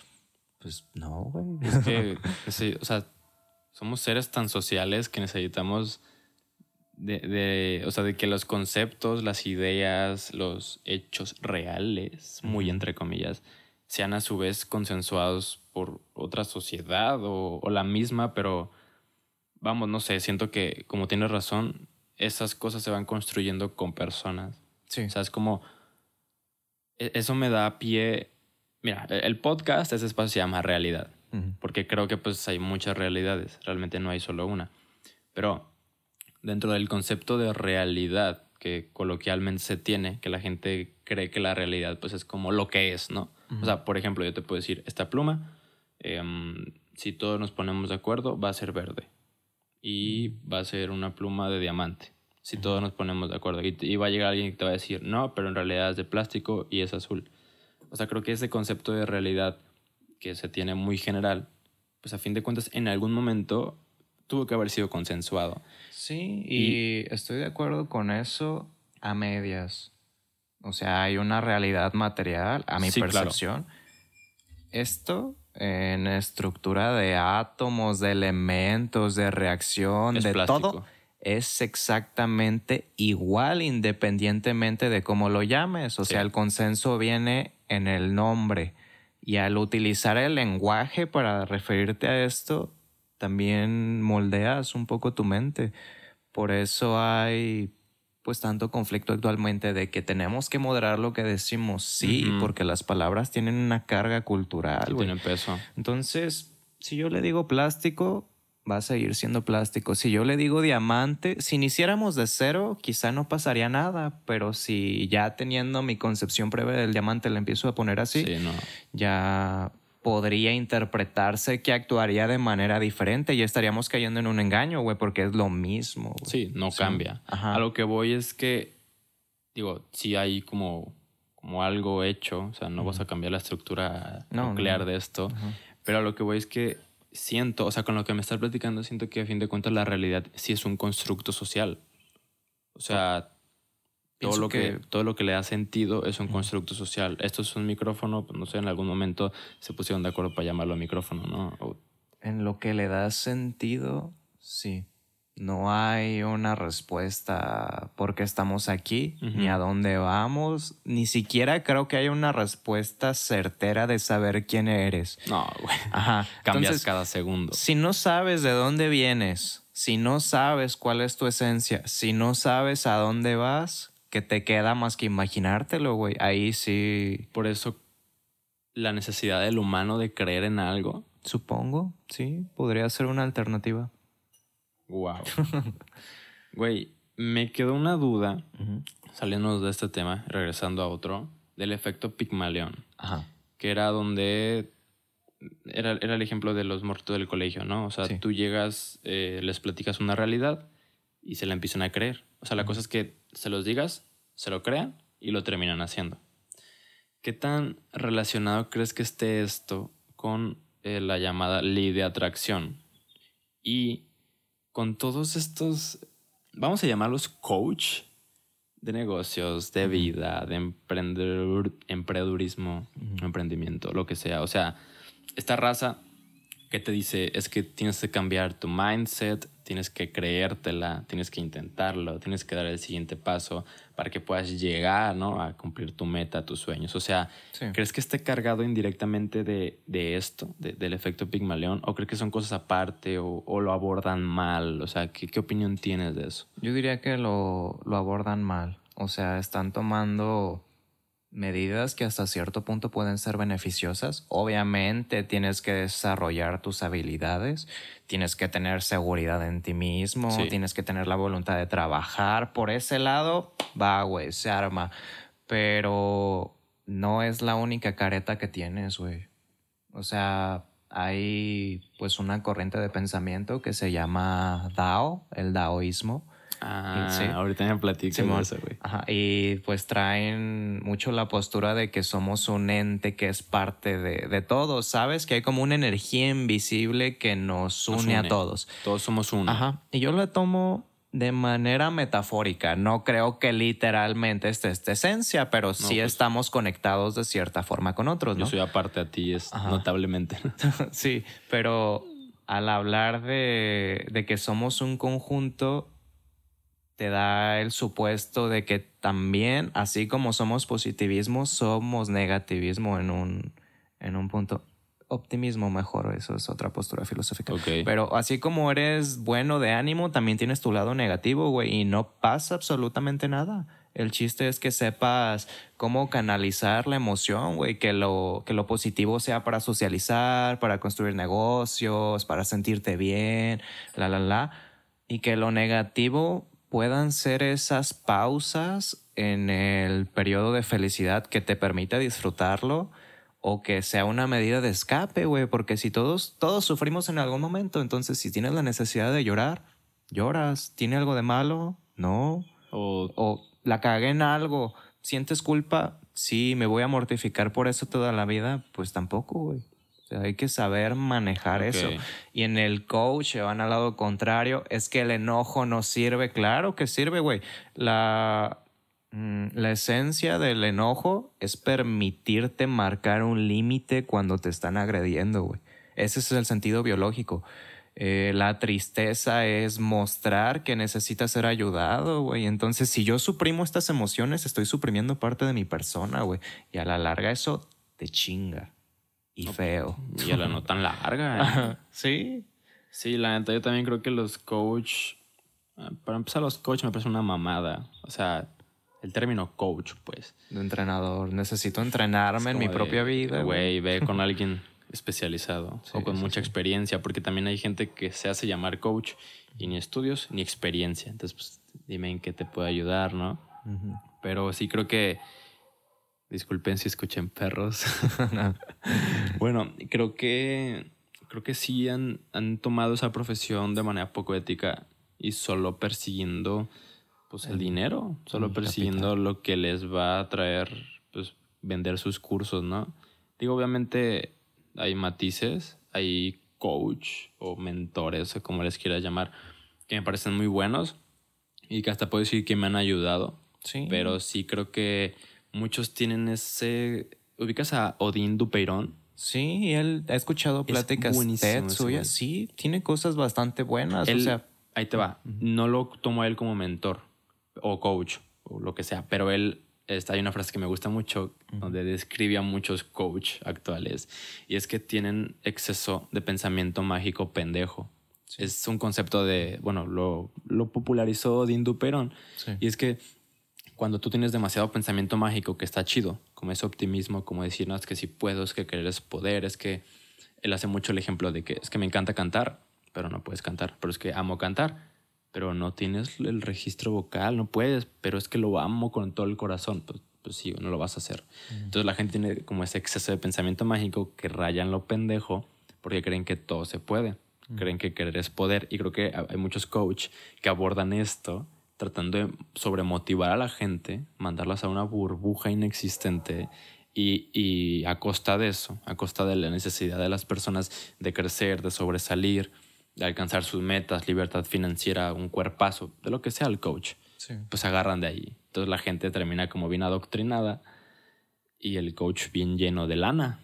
Speaker 2: pues no, güey.
Speaker 1: Es que, sí, o sea, somos seres tan sociales que necesitamos de, de- o sea, de que los conceptos, las ideas, los hechos reales, muy entre comillas, sean a su vez consensuados por otra sociedad o, o la misma, pero vamos, no sé, siento que como tienes razón, esas cosas se van construyendo con personas.
Speaker 2: Sí.
Speaker 1: O sea, es como. e- Eso me da pie. Mira, e- el podcast, ese espacio se llama realidad.
Speaker 2: Ujú.
Speaker 1: Porque creo que pues hay muchas realidades. Realmente no hay solo una. Pero dentro del concepto de realidad que coloquialmente se tiene, que la gente cree que la realidad pues es como lo que es, ¿no? O sea, por ejemplo, yo te puedo decir, esta pluma, em, si todos nos ponemos de acuerdo, va a ser verde. Y va a ser una pluma de diamante. Si todos nos ponemos de acuerdo. Y, y va a llegar alguien que te va a decir, no, pero en realidad es de plástico y es azul. O sea, creo que ese concepto de realidad que se tiene muy general, pues a fin de cuentas en algún momento tuvo que haber sido consensuado.
Speaker 2: Sí, y, estoy de acuerdo con eso a medias. O sea, hay una realidad material, a mi
Speaker 1: Sí, claro.
Speaker 2: percepción. Esto en estructura de átomos, de elementos, de reacción,
Speaker 1: Es
Speaker 2: de
Speaker 1: plástico.
Speaker 2: todo, es exactamente igual independientemente de cómo lo llames. O
Speaker 1: Sí.
Speaker 2: sea, el consenso viene en el nombre. Y al utilizar el lenguaje para referirte a esto, también moldeas un poco tu mente. Por eso hay pues tanto conflicto actualmente de que tenemos que moderar lo que decimos, sí,
Speaker 1: Ujú.
Speaker 2: porque las palabras tienen una carga cultural. güey.
Speaker 1: tienen peso.
Speaker 2: Entonces, si yo le digo plástico, va a seguir siendo plástico. Si yo le digo diamante, si iniciáramos de cero, quizá no pasaría nada, pero si ya teniendo mi concepción previa del diamante le empiezo a poner así,
Speaker 1: Sí, no.
Speaker 2: ya podría interpretarse que actuaría de manera diferente y estaríamos cayendo en un engaño, güey, porque es lo mismo. güey.
Speaker 1: Sí, no cambia.
Speaker 2: Ajá.
Speaker 1: A lo que voy es que, digo, si hay como, como algo hecho, o sea, no vas a cambiar la estructura
Speaker 2: No,
Speaker 1: nuclear
Speaker 2: no.
Speaker 1: de esto,
Speaker 2: Ajá.
Speaker 1: pero a lo que voy es que siento, o sea, con lo que me estás platicando, siento que a fin de cuentas la realidad sí es un constructo social. O sea, todo lo que,
Speaker 2: que-
Speaker 1: todo lo que le da sentido es un constructo social. Esto es un micrófono, pues, no sé, en algún momento se pusieron de acuerdo para llamarlo micrófono, ¿no? O-
Speaker 2: En lo que le da sentido, sí. No hay una respuesta por qué estamos aquí,
Speaker 1: Ujú.
Speaker 2: ni a dónde vamos. Ni siquiera creo que haya una respuesta certera de saber quién eres.
Speaker 1: no, güey.
Speaker 2: Ajá.
Speaker 1: Cambias
Speaker 2: Entonces,
Speaker 1: cada segundo.
Speaker 2: si no sabes de dónde vienes, si no sabes cuál es tu esencia, si no sabes a dónde vas, que te queda más que imaginártelo, güey. Ahí sí,
Speaker 1: Por eso la necesidad del humano de creer en algo.
Speaker 2: supongo, sí, podría ser una alternativa.
Speaker 1: Wow. Güey, me quedó una duda,
Speaker 2: Ujú.
Speaker 1: saliendo de este tema, regresando a otro, del efecto Pigmalión,
Speaker 2: Ajá.
Speaker 1: que era donde era, era el ejemplo de los muertos del colegio, ¿no? O sea,
Speaker 2: Sí.
Speaker 1: tú llegas, eh, les platicas una realidad y se la empiezan a creer. O sea, la cosa es que se los digas, se lo crean y lo terminan haciendo. ¿Qué tan relacionado crees que esté esto con eh, la llamada ley de atracción? Y con todos estos, vamos a llamarlos coach de negocios, de vida, de emprendedor, emprendedurismo, emprendimiento, lo que sea. O sea, esta raza que te dice es que tienes que cambiar tu mindset, tienes que creértela, tienes que intentarlo, tienes que dar el siguiente paso para que puedas llegar ¿no? a cumplir tu meta, tus sueños. O sea,
Speaker 2: Sí.
Speaker 1: ¿crees que esté cargado indirectamente de, de esto, de- del efecto Pigmalión? ¿O crees que son cosas aparte o, o lo abordan mal? O sea, ¿qué, qué opinión tienes de eso?
Speaker 2: Yo diría que lo, lo abordan mal. O sea, están tomando medidas que hasta cierto punto pueden ser beneficiosas. Obviamente tienes que desarrollar tus habilidades, tienes que tener seguridad en ti mismo,
Speaker 1: Sí.
Speaker 2: tienes que tener la voluntad de trabajar. Por ese lado, va, güey, se arma. pero no es la única careta que tienes, güey. O sea, hay pues una corriente de pensamiento que se llama Dao, el daoísmo.
Speaker 1: Ah,
Speaker 2: Sí.
Speaker 1: ahorita me de
Speaker 2: Simón.
Speaker 1: eso, güey.
Speaker 2: Ajá, y pues traen mucho la postura de que somos un ente que es parte de, de todos, ¿sabes? Que hay como una energía invisible que nos une,
Speaker 1: Nos
Speaker 2: a todos.
Speaker 1: Todos somos uno.
Speaker 2: Ajá, y yo lo tomo de manera metafórica. No creo que literalmente esté esta esencia, pero sí
Speaker 1: pues-
Speaker 2: estamos conectados de cierta forma con otros, ¿no?
Speaker 1: Yo soy aparte a ti, es
Speaker 2: Ajá.
Speaker 1: notablemente.
Speaker 2: sí, pero al hablar de, de que somos un conjunto, te da el supuesto de que también, así como somos positivismo, somos negativismo en un, en un punto. Optimismo mejor, eso es otra postura filosófica.
Speaker 1: Ok.
Speaker 2: Pero así como eres bueno de ánimo, también tienes tu lado negativo, güey, y no pasa absolutamente nada. El chiste es que sepas cómo canalizar la emoción, güey, que lo, que lo positivo sea para socializar, para construir negocios, para sentirte bien, la, la, la, y que lo negativo puedan ser esas pausas en el periodo de felicidad que te permita disfrutarlo o que sea una medida de escape, güey, porque si todos, todos sufrimos en algún momento, entonces si tienes la necesidad de llorar, lloras. ¿Tiene algo de malo? No.
Speaker 1: O
Speaker 2: O la cagué en algo, ¿sientes culpa? Sí, me voy a mortificar por eso toda la vida, pues tampoco, güey. O sea, hay que saber manejar eso. Y en el coach se van al lado contrario, es que el enojo no sirve. Claro que sirve, güey. La, mm, la esencia del enojo es permitirte marcar un límite cuando te están agrediendo, güey. Ese es el sentido biológico. Eh, la tristeza es mostrar que necesitas ser ayudado, güey. Entonces, si yo suprimo estas emociones, estoy suprimiendo parte de mi persona, güey. Y a la larga eso te chinga. Y feo.
Speaker 1: y a la no tan larga. ¿eh?
Speaker 2: Sí.
Speaker 1: Sí, la neta, yo también creo que los coach. ah, Para empezar, los coach me parece una mamada. O sea, el término coach, pues.
Speaker 2: De entrenador. Necesito entrenarme en mi
Speaker 1: de,
Speaker 2: propia vida, güey.
Speaker 1: Ve con alguien especializado
Speaker 2: Sí,
Speaker 1: o con
Speaker 2: sí,
Speaker 1: mucha
Speaker 2: sí.
Speaker 1: experiencia, porque también hay gente que se hace llamar coach y ni estudios ni experiencia. Entonces, pues, dime en qué te puedo ayudar, ¿no? Pero sí creo que. Disculpen si escuchen perros. bueno, creo que. Creo que sí han, han tomado esa profesión de manera poco ética y solo persiguiendo pues el dinero, solo
Speaker 2: el
Speaker 1: persiguiendo lo que les va a traer pues vender sus cursos, ¿no? Digo, obviamente hay matices, hay coach o mentores, o como les quieras llamar, que me parecen muy buenos y que hasta puedo decir que me han ayudado,
Speaker 2: Sí.
Speaker 1: pero sí creo que muchos tienen ese... ¿Ubicas a Odín Dupeirón?
Speaker 2: Sí, él ha escuchado
Speaker 1: Es
Speaker 2: pláticas
Speaker 1: buenísimo
Speaker 2: TED suyas. Sí, tiene cosas bastante buenas.
Speaker 1: Él-
Speaker 2: o sea,
Speaker 1: ahí te va. No lo tomo a él como mentor o coach o lo que sea, pero él, está, hay una frase que me gusta mucho donde describe a muchos coach actuales y es que tienen exceso de pensamiento mágico pendejo. Es un concepto de, bueno, lo, lo popularizó Dean Duperón
Speaker 2: sí.
Speaker 1: y es que cuando tú tienes demasiado pensamiento mágico que está chido, como ese optimismo, como decir, no, es que si puedo, es que querer es poder, es que él hace mucho el ejemplo de que es que me encanta cantar, pero no puedes cantar, pero es que amo cantar, pero no tienes el registro vocal, no puedes, pero es que lo amo con todo el corazón, pues, pues sí, no lo vas a hacer. Entonces la gente tiene como ese exceso de pensamiento mágico que rayan lo pendejo porque creen que todo se puede, creen que querer es poder y creo que hay muchos coach que abordan esto tratando de sobremotivar a la gente, mandarlas a una burbuja inexistente y, y a costa de eso, a costa de la necesidad de las personas de crecer, de sobresalir, de alcanzar sus metas, libertad financiera, un cuerpazo, de lo que sea el coach,
Speaker 2: Sí.
Speaker 1: pues agarran de ahí. Entonces la gente termina como bien adoctrinada y el coach bien lleno de lana.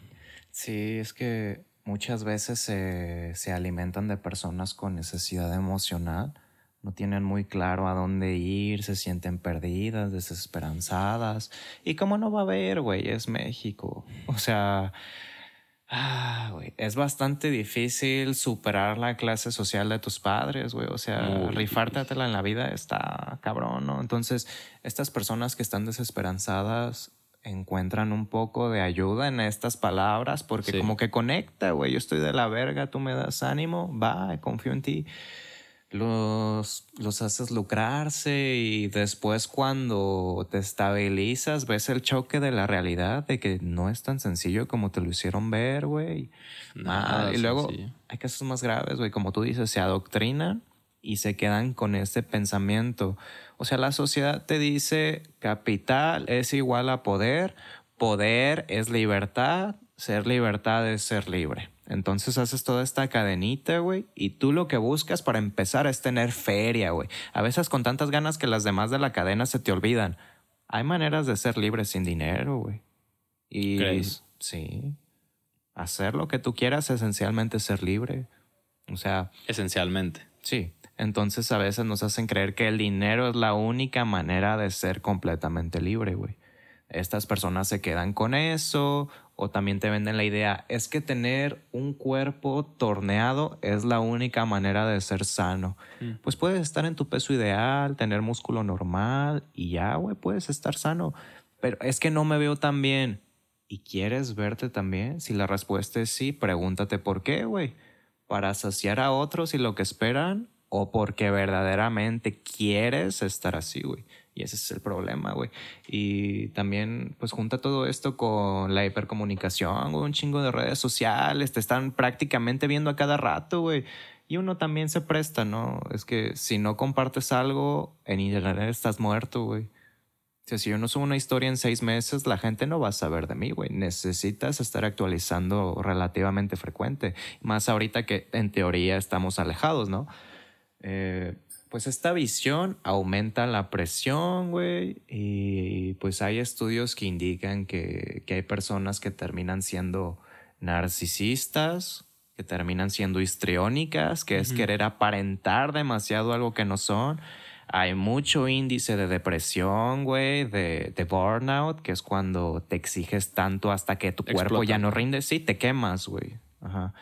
Speaker 2: Sí, es que muchas veces se, se alimentan de personas con necesidad emocional. No tienen muy claro a dónde ir, se sienten perdidas, desesperanzadas. ¿Y cómo no va a haber, güey? Es México. O sea, ah, güey, es bastante difícil superar la clase social de tus padres, güey. O sea, rifártatela en la vida está cabrón, ¿no? Entonces, estas personas que están desesperanzadas encuentran un poco de ayuda en estas palabras porque
Speaker 1: Sí.
Speaker 2: como que conecta, güey. Yo estoy de la verga, tú me das ánimo, va, confío en ti. Los, los haces lucrarse y después cuando te estabilizas ves el choque de la realidad de que no es tan sencillo como te lo hicieron ver, güey.
Speaker 1: Nada
Speaker 2: y luego
Speaker 1: sencillo.
Speaker 2: hay casos más graves, güey, como tú dices, se adoctrinan y se quedan con ese pensamiento. O sea, la sociedad te dice capital es igual a poder, poder es libertad, ser libertad es ser libre. Entonces haces toda esta cadenita, güey, y tú lo que buscas para empezar es tener feria, güey. A veces con tantas ganas que las demás de la cadena se te olvidan. Hay maneras de ser libre sin dinero, güey. Y
Speaker 1: ¿Crees?
Speaker 2: sí, hacer lo que tú quieras esencialmente es ser libre. O sea,
Speaker 1: Esencialmente.
Speaker 2: Sí, entonces a veces nos hacen creer que el dinero es la única manera de ser completamente libre, güey. Estas personas se quedan con eso o también te venden la idea, es que tener un cuerpo torneado es la única manera de ser sano.
Speaker 1: Mm.
Speaker 2: Pues puedes estar en tu peso ideal, tener músculo normal y ya, güey, puedes estar sano. Pero es que no me veo tan bien. ¿Y quieres verte también? Si la respuesta es sí, pregúntate por qué, güey para saciar a otros y lo que esperan o porque verdaderamente quieres estar así, güey. Y ese es el problema, güey. Y también, pues junta todo esto con la hipercomunicación, güey, un chingo de redes sociales, te están prácticamente viendo a cada rato, güey. Y uno también se presta, ¿no? Es que si no compartes algo, en internet estás muerto, güey. O sea, si yo no subo una historia en seis meses, la gente no va a saber de mí, güey. Necesitas estar actualizando relativamente frecuente. Más ahorita que en teoría estamos alejados, ¿no? Eh, pues esta visión aumenta la presión, güey. Y pues hay estudios que indican que, que hay personas que terminan siendo narcisistas, que terminan siendo histriónicas, que es querer aparentar demasiado algo que no son. Hay mucho índice de depresión, güey, de, de burnout, que es cuando te exiges tanto hasta que tu cuerpo ya no rinde. Sí, te quemas, güey. Ajá.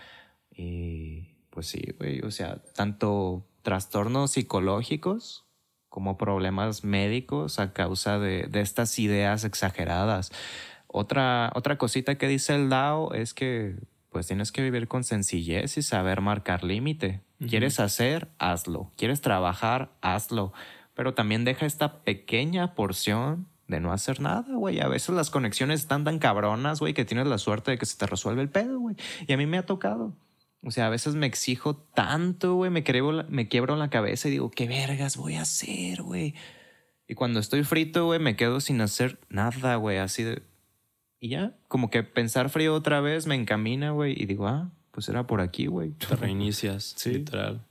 Speaker 2: Y pues sí, güey. O sea, tanto trastornos psicológicos como problemas médicos a causa de, de estas ideas exageradas. Otra, otra cosita que dice el DAO es que pues tienes que vivir con sencillez y saber marcar límite. ¿Quieres hacer? Hazlo. ¿Quieres trabajar? Hazlo. Pero también deja esta pequeña porción de no hacer nada, güey. A veces las conexiones están tan cabronas, güey, que tienes la suerte de que se te resuelve el pedo, güey. Y a mí me ha tocado. O sea, a veces me exijo tanto, güey, me, quiebro la- me quiebro la cabeza y digo, ¿qué vergas voy a hacer, güey? Y cuando estoy frito, güey, me quedo sin hacer nada, güey, así de... Y ya, como que pensar frío otra vez me encamina, güey, y digo, ah, pues era por aquí, güey.
Speaker 1: Te reinicias,
Speaker 2: Sí.
Speaker 1: literal.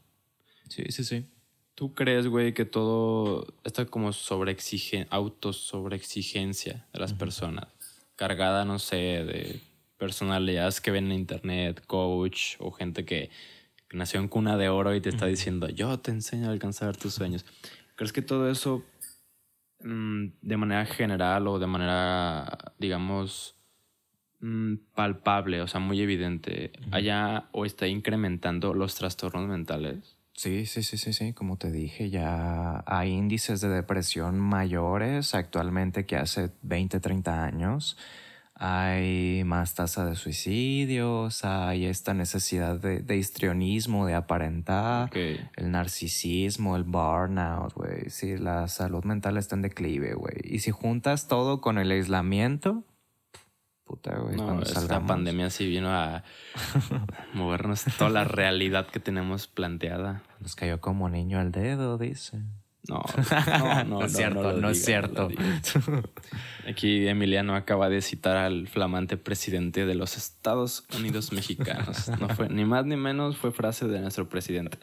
Speaker 2: Sí, sí, sí.
Speaker 1: ¿Tú crees, güey, que todo esta como sobreexige, auto-sobreexigencia de las personas, cargada, no sé, de personalidades que ven en internet, coach o gente que, nació en cuna de oro y te está diciendo, yo te enseño a alcanzar tus sueños? ¿Crees que todo eso, mm, de manera general o de manera, digamos, mm, palpable, o sea, muy evidente, haya o está incrementando los trastornos mentales?
Speaker 2: Sí, sí, sí, sí, sí. Como te dije, ya hay índices de depresión mayores actualmente que hace 20, 30 años. Hay más tasa de suicidios, hay esta necesidad de, de histrionismo, de aparentar, el narcisismo, el burnout, güey. Sí, la salud mental está en declive, güey. Y si juntas todo con el aislamiento, puta, güey,
Speaker 1: No, esta
Speaker 2: salgamos.
Speaker 1: pandemia sí vino a movernos toda la realidad que tenemos planteada.
Speaker 2: Nos cayó como niño al dedo, dice.
Speaker 1: No, no, no,
Speaker 2: No es cierto, no es cierto.
Speaker 1: Aquí Emiliano acaba de citar al flamante presidente de los Estados Unidos mexicanos. No fue ni más ni menos, fue frase de nuestro presidente.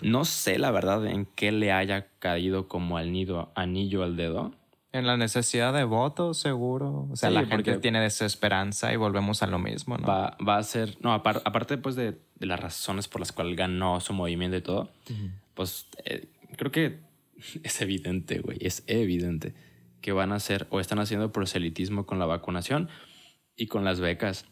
Speaker 1: No sé la verdad en qué le haya caído como al nido, anillo al dedo.
Speaker 2: En la necesidad de votos, seguro. O sea,
Speaker 1: Sí,
Speaker 2: la gente tiene desesperanza y volvemos a lo mismo, ¿no?
Speaker 1: Va, va a ser, no, apar- aparte pues de, de las razones por las cuales ganó su movimiento y todo, pues eh, creo que es evidente, güey, es evidente que van a hacer o están haciendo proselitismo con la vacunación y con las becas.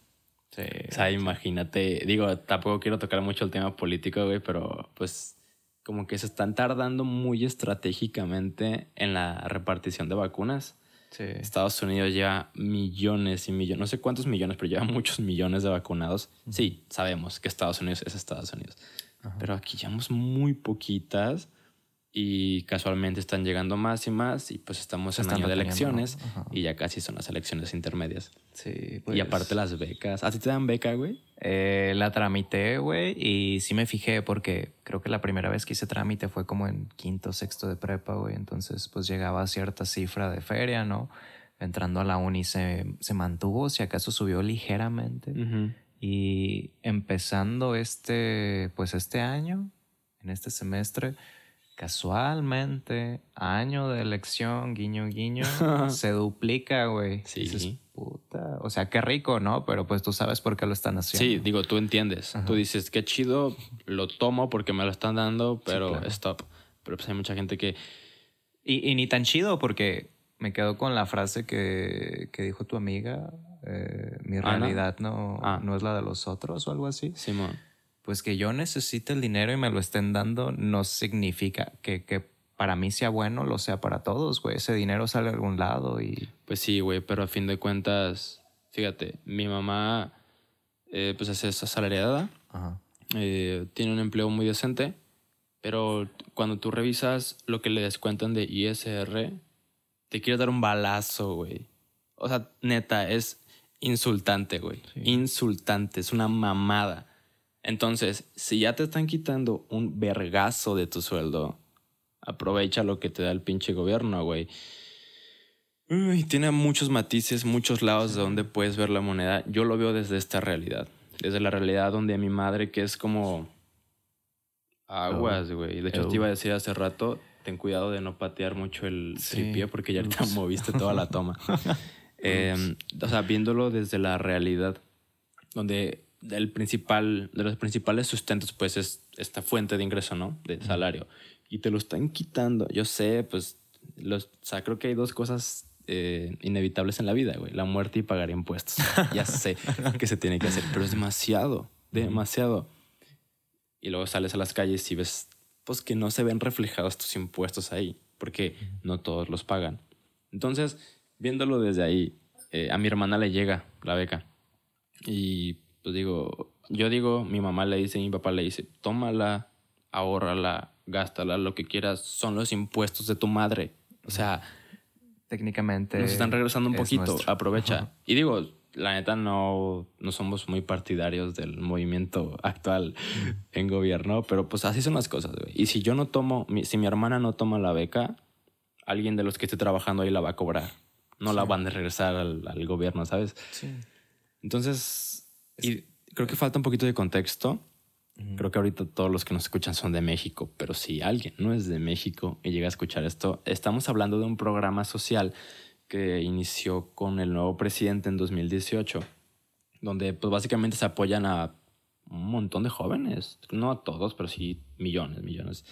Speaker 2: Sí.
Speaker 1: O sea, imagínate, digo, tampoco quiero tocar mucho el tema político, güey, pero pues como que se están tardando muy estratégicamente en la repartición de vacunas.
Speaker 2: Sí.
Speaker 1: Estados Unidos lleva millones y millones, no sé cuántos millones, pero lleva muchos millones de vacunados. Sí, sabemos que Estados Unidos es Estados Unidos. pero aquí llevamos muy poquitas y casualmente están llegando más y más y pues estamos en año de elecciones y ya casi son las elecciones intermedias.
Speaker 2: Sí,
Speaker 1: Y aparte las becas. ¿A ti te dan beca, güey?
Speaker 2: Eh, la tramité, güey, y sí me fijé porque creo que la primera vez que hice trámite fue como en quinto, sexto de prepa, güey. Entonces, pues llegaba a cierta cifra de feria, ¿no? Entrando a la uni se, se mantuvo, si acaso subió ligeramente. Y empezando este, pues este año, en este semestre, casualmente, año de elección, guiño, guiño, se duplica, güey.
Speaker 1: Sí.
Speaker 2: Dices, puta. O sea, qué rico, ¿no? Pero pues tú sabes por qué lo están haciendo.
Speaker 1: Sí, digo, tú entiendes. Tú dices, qué chido, lo tomo porque me lo están dando, pero
Speaker 2: claro.
Speaker 1: stop. Pero pues hay mucha gente que...
Speaker 2: Y, y ni tan chido porque me quedo con la frase que, que dijo tu amiga. eh, mi
Speaker 1: Ana.
Speaker 2: realidad no,
Speaker 1: Ah.
Speaker 2: no es la de los otros o algo así.
Speaker 1: Simón.
Speaker 2: Pues que yo necesite el dinero y me lo estén dando no significa que, que para mí sea bueno, lo sea para todos, güey. Ese dinero sale de algún lado y...
Speaker 1: Pues sí, güey, pero a fin de cuentas, fíjate, mi mamá eh, pues es asalariada,
Speaker 2: Ajá.
Speaker 1: eh, tiene un empleo muy decente, pero cuando tú revisas lo que le descuentan de ISR, te quiere dar un balazo, güey. O sea, neta, es insultante, güey. Insultante, es una mamada. Entonces, si ya te están quitando un vergazo de tu sueldo, aprovecha lo que te da el pinche gobierno, güey. Uy, tiene muchos matices, muchos lados de donde puedes ver la moneda. Yo lo veo desde esta realidad. Desde la realidad donde mi madre, que es como aguas, güey. De hecho, te iba a decir hace rato, ten cuidado de no patear mucho el
Speaker 2: Sí.
Speaker 1: tripié porque ya ahorita moviste toda la toma. Eh, o sea, viéndolo desde la realidad, donde el principal, de los principales sustentos, pues es esta fuente de ingreso, ¿no? De salario. Y te lo están quitando. Yo sé, pues, los, o sea, creo que hay dos cosas eh, inevitables en la vida, güey. La muerte y pagar impuestos. ya sé que se tiene que hacer, pero es demasiado, demasiado. Y luego sales a las calles y ves, pues, que no se ven reflejados tus impuestos ahí, porque no todos los pagan. Entonces, viéndolo desde ahí, eh, a mi hermana le llega la beca. Y pues digo, yo digo, mi mamá le dice, mi papá le dice, tómala, ahórrala, gástala, lo que quieras, son los impuestos de tu madre. O sea,
Speaker 2: Técnicamente...
Speaker 1: nos están regresando un
Speaker 2: es
Speaker 1: poquito,
Speaker 2: nuestro.
Speaker 1: aprovecha. Y digo, la neta no, no somos muy partidarios del movimiento actual en gobierno, pero pues así son las cosas, güey. Y si yo no tomo, si mi hermana no toma la beca, alguien de los que esté trabajando ahí la va a cobrar. No la van a regresar al, al gobierno, ¿sabes?
Speaker 2: Sí.
Speaker 1: Entonces, y creo que falta un poquito de contexto. Creo que ahorita todos los que nos escuchan son de México, pero si alguien no es de México y llega a escuchar esto, estamos hablando de un programa social que inició con el nuevo presidente en 2018, donde pues básicamente se apoyan a un montón de jóvenes, no a todos, pero sí millones, millones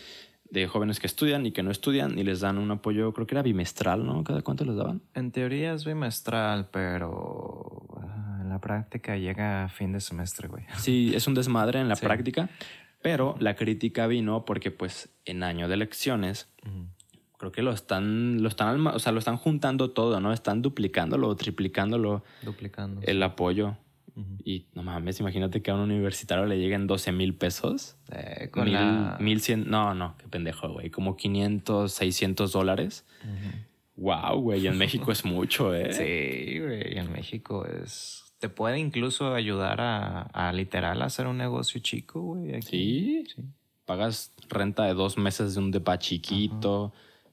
Speaker 1: de jóvenes que estudian y que no estudian y les dan un apoyo, creo que era bimestral, ¿no? ¿Cada cuánto les daban?
Speaker 2: En teoría es bimestral, pero la práctica llega a fin de semestre, güey.
Speaker 1: Sí, es un desmadre en la
Speaker 2: Sí.
Speaker 1: práctica, pero la crítica vino porque pues en año de elecciones creo que lo están lo están o sea, lo están juntando todo, ¿no? Están duplicándolo o triplicándolo
Speaker 2: Duplicando.
Speaker 1: el apoyo. Y no mames, imagínate que a un universitario le lleguen 12 mil pesos.
Speaker 2: Eh, con
Speaker 1: Mil,
Speaker 2: la...
Speaker 1: 1100, no, no, qué pendejo, güey. Como 500, 600 dólares. Wow, güey, en México es mucho, ¿eh?
Speaker 2: Sí, güey. En México es... Te puede incluso ayudar a, a literal hacer un negocio chico, güey. aquí.
Speaker 1: Sí. Pagas renta de dos meses de un depa chiquito,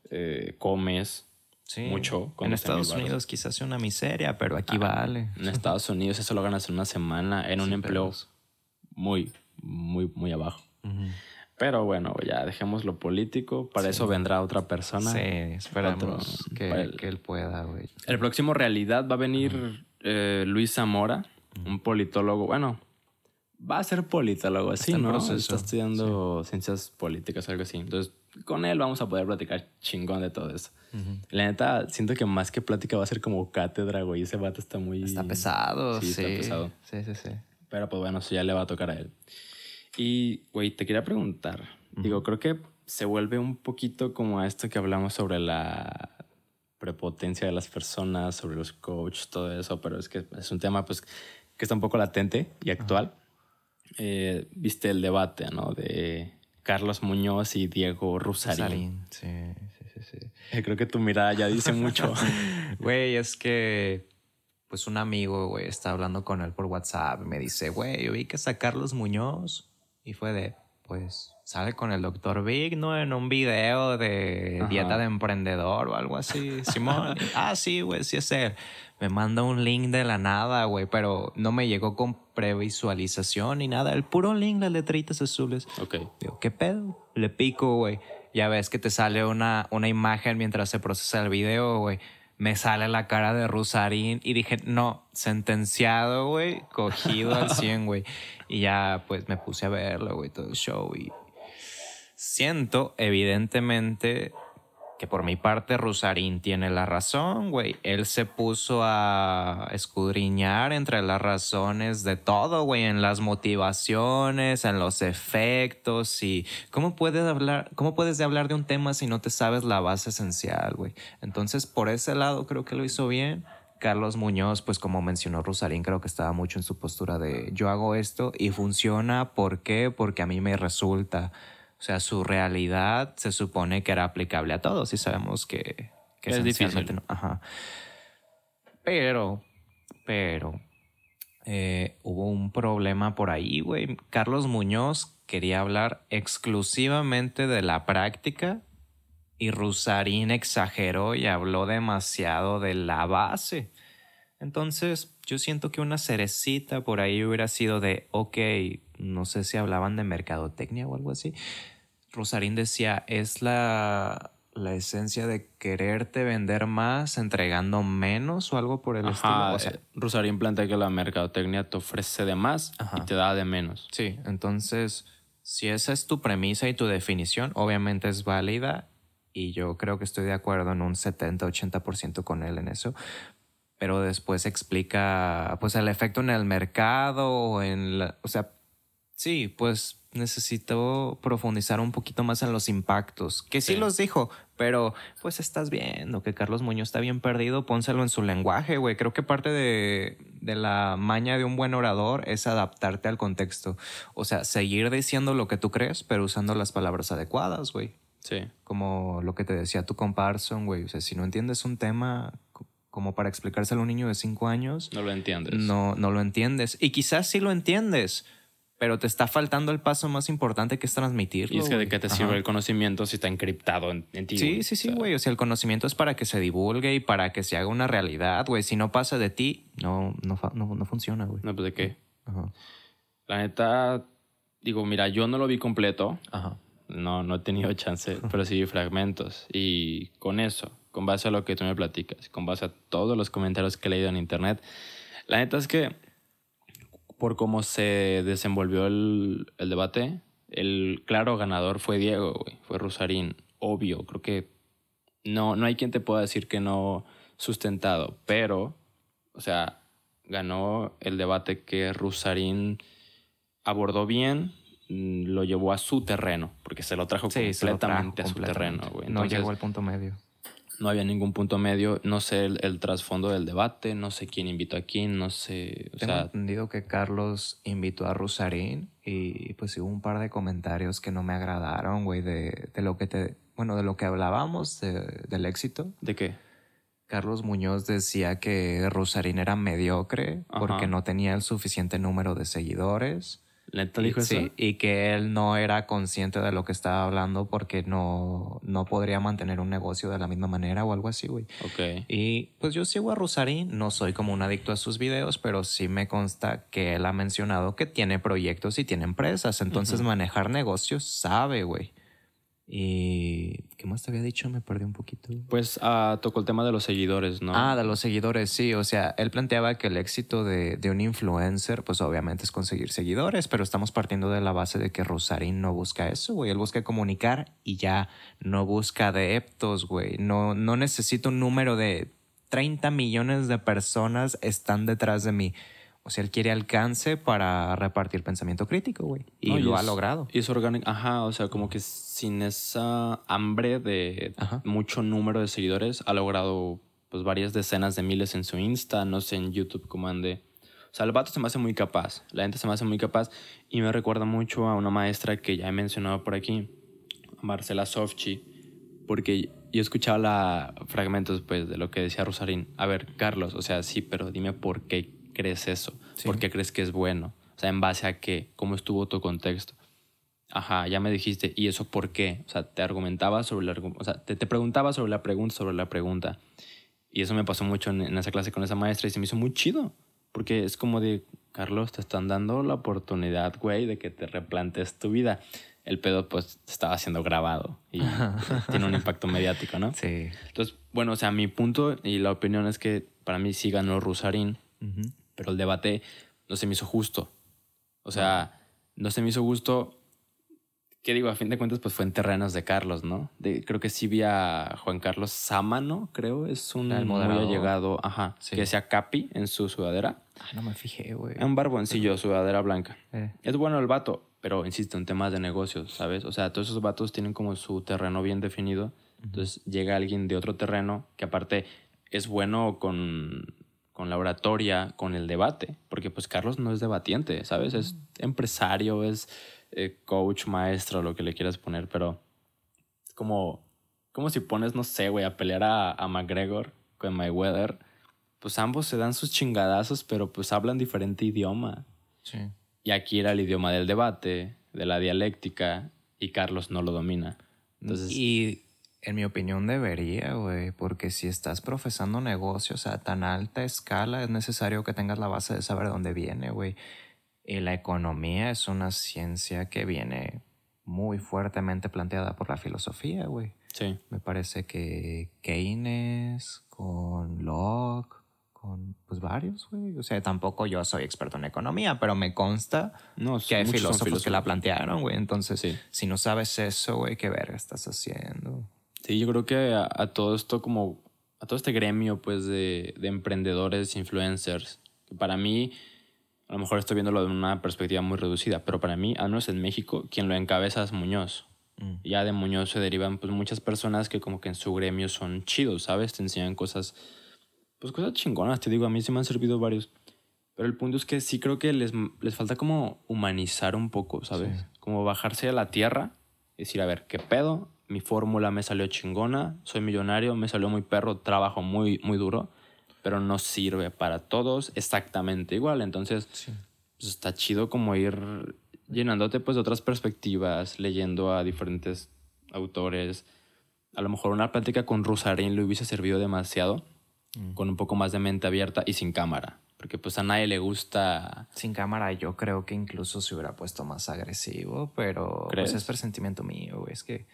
Speaker 1: eh, comes
Speaker 2: Sí.
Speaker 1: mucho.
Speaker 2: En
Speaker 1: 12,000
Speaker 2: Estados. Unidos quizás sea una miseria, pero aquí vale.
Speaker 1: En Estados Unidos eso lo ganas en una semana en un empleo muy, muy, muy abajo. Pero bueno, ya dejemos lo político. Para eso vendrá otra persona.
Speaker 2: Sí, esperamos
Speaker 1: Otro-
Speaker 2: que,
Speaker 1: el-
Speaker 2: que él pueda, güey.
Speaker 1: El próximo realidad va a venir eh, Luis Zamora, un politólogo. Bueno, va a ser politólogo, sí, ¿no?
Speaker 2: proceso,
Speaker 1: Está estudiando ciencias políticas, algo así. Entonces, con él vamos a poder platicar chingón de todo eso. La neta, siento que más que plática va a ser como cátedra, güey. Ese vato está muy...
Speaker 2: Está pesado,
Speaker 1: Sí,
Speaker 2: sí.
Speaker 1: está pesado.
Speaker 2: Sí, sí, sí.
Speaker 1: Pero pues bueno, eso ya le va a tocar a él. Y, güey, te quería preguntar. Digo, creo que se vuelve un poquito como a esto que hablamos sobre la prepotencia de las personas, sobre los coaches, todo eso, pero es que es un tema pues que está un poco latente y actual. eh, viste el debate, ¿no? De Carlos Muñoz y Diego Rusarín.
Speaker 2: Sarín, sí, sí, sí, sí.
Speaker 1: Eh, Creo que tu mirada ya dice mucho.
Speaker 2: Güey, es que pues un amigo, güey, está hablando con él por WhatsApp y me dice, güey, yo vi que a Carlos Muñoz y fue de, pues, sale con el doctor Big, ¿no? En un video de
Speaker 1: Ajá.
Speaker 2: dieta de emprendedor o algo así, Simón. ah, sí, güey, sí es él. Me manda un link de la nada, güey, pero no me llegó con previsualización ni nada. El puro link, las letritas azules.
Speaker 1: ok.
Speaker 2: Digo, ¿qué pedo? Le pico, güey. Ya ves que te sale una, una imagen mientras se procesa el video, güey. Me sale la cara de Rusarín y dije, no, sentenciado, güey, cogido al 100, güey. Y ya, pues me puse a verlo, güey, todo el show. Y siento, evidentemente, que por mi parte Rusarín tiene la razón, güey. Él se puso a escudriñar entre las razones de todo, güey, en las motivaciones, en los efectos y cómo puedes hablar, cómo puedes hablar de un tema si no te sabes la base esencial, güey. Entonces, por ese lado creo que lo hizo bien. Carlos Muñoz, pues como mencionó Rusarín, creo que estaba mucho en su postura de yo hago esto y funciona. ¿Por qué? Porque a mí me resulta. O sea, su realidad se supone que era aplicable a todos y sabemos que, que
Speaker 1: Es difícil.
Speaker 2: no. Ajá. Pero, pero, eh, hubo un problema por ahí, güey. Carlos Muñoz quería hablar exclusivamente de la práctica y Rusarín exageró y habló demasiado de la base. Entonces, yo siento que una cerecita por ahí hubiera sido de, ok, no sé si hablaban de mercadotecnia o algo así. Rosarín decía, es la, la esencia de quererte vender más entregando menos o algo por el estilo.
Speaker 1: Ajá.
Speaker 2: O sea,
Speaker 1: eh, Rusarín plantea que la mercadotecnia te ofrece de más
Speaker 2: Ajá.
Speaker 1: y te da de menos.
Speaker 2: Sí, entonces, si esa es tu premisa y tu definición, obviamente es válida y yo creo que estoy de acuerdo en un 70-80% con él en eso. Pero después explica, pues, el efecto en el mercado o en la, o sea, sí, pues necesito profundizar un poquito más en los impactos, que sí,
Speaker 1: Sí.
Speaker 2: los dijo, pero pues estás viendo que Carlos Muñoz está bien perdido, pónselo en su lenguaje, güey. Creo que parte de, de la maña de un buen orador es adaptarte al contexto. O sea, seguir diciendo lo que tú crees, pero usando las palabras adecuadas, güey.
Speaker 1: Sí.
Speaker 2: Como lo que te decía tu comparson, güey. O sea, si no entiendes un tema co- como para explicárselo a un niño de cinco años,
Speaker 1: No lo entiendes.
Speaker 2: no, no lo entiendes. Y quizás sí lo entiendes, pero te está faltando el paso más importante que es transmitirlo.
Speaker 1: Y es que de qué te
Speaker 2: Ajá.
Speaker 1: sirve el conocimiento si está encriptado en, en ti.
Speaker 2: Sí,
Speaker 1: güey?
Speaker 2: sí, sí, güey. O sea, el conocimiento es para que se divulgue y para que se haga una realidad, güey. Si no pasa de ti, no, no, no, no funciona, güey.
Speaker 1: No, pues de qué.
Speaker 2: Ajá.
Speaker 1: La neta, digo, mira, yo no lo vi completo.
Speaker 2: Ajá.
Speaker 1: No, no he tenido chance, pero sí vi fragmentos. Y con eso, con base a lo que tú me platicas, con base a todos los comentarios que he leído en internet, la neta es que por cómo se desenvolvió el, el debate, el claro ganador fue Diego, güey, fue Rusarín. Obvio, creo que no, no hay quien te pueda decir que no sustentado, pero, o sea, ganó el debate que Rusarín abordó bien, lo llevó a su terreno, porque se lo trajo
Speaker 2: Sí, se lo trajo
Speaker 1: completamente a su
Speaker 2: completamente.
Speaker 1: terreno, güey.
Speaker 2: No llegó al punto medio.
Speaker 1: No había ningún punto medio, no sé el, el trasfondo del debate, no sé quién invitó a quién, no sé, o
Speaker 2: Tengo
Speaker 1: sea,
Speaker 2: entendido que Carlos invitó a Rusarín y pues hubo un par de comentarios que no me agradaron, güey, de, de lo que te, bueno, de lo que hablábamos de- del éxito.
Speaker 1: ¿de qué?
Speaker 2: Carlos Muñoz decía que Rusarín era mediocre
Speaker 1: Ajá.
Speaker 2: porque no tenía el suficiente número de seguidores.
Speaker 1: ¿Neta dijo eso?
Speaker 2: sí, y que él no era consciente de lo que estaba hablando porque no, no podría mantener un negocio de la misma manera o algo así, güey.
Speaker 1: Ok.
Speaker 2: Y pues yo sigo a Rusarín, no soy como un adicto a sus videos, pero sí me consta que él ha mencionado que tiene proyectos y tiene empresas, entonces manejar negocios sabe, güey. Y ¿qué más te había dicho? Me perdí un poquito.
Speaker 1: Pues ah, tocó el tema de los seguidores, ¿no?
Speaker 2: Ah, de los seguidores, sí. O sea, él planteaba que el éxito de, de un influencer, pues obviamente es conseguir seguidores, pero estamos partiendo de la base de que Rosarín no busca eso, güey. Él busca comunicar y ya no busca adeptos, güey. No, no necesito un número de 30 millones de personas están detrás de mí. O sea, él quiere alcance para repartir pensamiento crítico, güey. Y
Speaker 1: No,
Speaker 2: lo ha
Speaker 1: es-
Speaker 2: logrado.
Speaker 1: Y es orgánico, ajá, o sea, como que sin esa hambre de
Speaker 2: Ajá.
Speaker 1: mucho número de seguidores, ha logrado pues varias decenas de miles en su Insta, no sé en YouTube cómo ande. O sea, el vato se me hace muy capaz, la gente se me hace muy capaz y me recuerda mucho a una maestra que ya he mencionado por aquí, Marcela Sofchi, porque yo escuchaba la, fragmentos pues, de lo que decía Rosarín. A ver, Carlos, o sea, sí, pero dime por qué crees eso, por qué crees que es bueno, o sea, en base a qué, cómo estuvo tu contexto. Ajá, ya me dijiste, ¿y eso por qué? O sea, te argumentaba sobre la, o sea, te, te preguntaba sobre la pregunta, sobre la pregunta. Y eso me pasó mucho en, en, esa clase con esa maestra y se me hizo muy chido. Porque es como de, Carlos, te están dando la oportunidad, güey, de que te replantes tu vida. El pedo, pues, estaba siendo grabado y tiene un impacto mediático, ¿no?
Speaker 2: Sí.
Speaker 1: Entonces, bueno, o sea, mi punto y la opinión es que para mí sí ganó Rusarín, pero el debate no se me hizo justo. O sea, no se me hizo justo ¿Qué digo? A fin de cuentas, pues fue en terrenos de Carlos, ¿no? De, creo que sí vi a Juan Carlos Sámano, creo. Es un
Speaker 2: El
Speaker 1: muy
Speaker 2: moderador.
Speaker 1: allegado, ajá,
Speaker 2: Sí.
Speaker 1: que decía Capi en su sudadera.
Speaker 2: Ah, no me fijé, güey.
Speaker 1: Un barboncillo, sudadera blanca.
Speaker 2: Eh.
Speaker 1: Es bueno el vato, pero insisto, en temas de negocios, ¿sabes? O sea, todos esos vatos tienen como su terreno bien definido. Entonces llega alguien de otro terreno que aparte es bueno con, con la oratoria, con el debate, porque pues Carlos no es debatiente, ¿sabes? Es empresario, es eh, coach, maestro, lo que le quieras poner, pero es como, como si pones, no sé, güey, a pelear a, a McGregor con Mayweather. Pues ambos se dan sus chingadazos, pero pues hablan diferente idioma.
Speaker 2: Sí.
Speaker 1: Y aquí era el idioma del debate, de la dialéctica, y Carlos no lo domina. Entonces,
Speaker 2: Y en mi opinión debería, güey, porque si estás profesando negocios a tan alta escala, es necesario que tengas la base de saber dónde viene, güey. Y la economía es una ciencia que viene muy fuertemente planteada por la filosofía, güey.
Speaker 1: sí.
Speaker 2: Me parece que Keynes, con Locke, con pues varios, güey. O sea, tampoco yo soy experto en economía, pero me consta
Speaker 1: No,
Speaker 2: que hay filósofos que la plantearon, güey. Entonces,
Speaker 1: Sí.
Speaker 2: si no sabes eso, güey, ¿qué verga estás haciendo?
Speaker 1: Sí, yo creo que a, a todo esto como, a todo este gremio pues de, de emprendedores, influencers, que para mí, a lo mejor estoy viéndolo de una perspectiva muy reducida, pero para mí, al menos en México, quien lo encabeza es Muñoz.
Speaker 2: Mm.
Speaker 1: Ya de Muñoz se derivan pues muchas personas que como que en su gremio son chidos, ¿sabes? Te enseñan cosas, pues cosas chingonas, te digo, a mí sí me han servido varios. Pero el punto es que sí creo que les, les falta como humanizar un poco, ¿sabes?
Speaker 2: Sí.
Speaker 1: Como bajarse a la tierra y decir, a ver, ¿qué pedo? Mi fórmula me salió chingona, soy millonario, me salió muy perro, trabajo muy, muy duro, pero no sirve para todos exactamente igual. Entonces, pues está chido como ir llenándote pues de otras perspectivas, leyendo a diferentes autores. A lo mejor una plática con Rusarín le hubiese servido demasiado, con un poco más de mente abierta y sin cámara. Porque pues a nadie le gusta...
Speaker 2: Sin cámara, yo creo que incluso se hubiera puesto más agresivo, pero
Speaker 1: ¿Crees?
Speaker 2: pues es presentimiento mío, güey. Es que,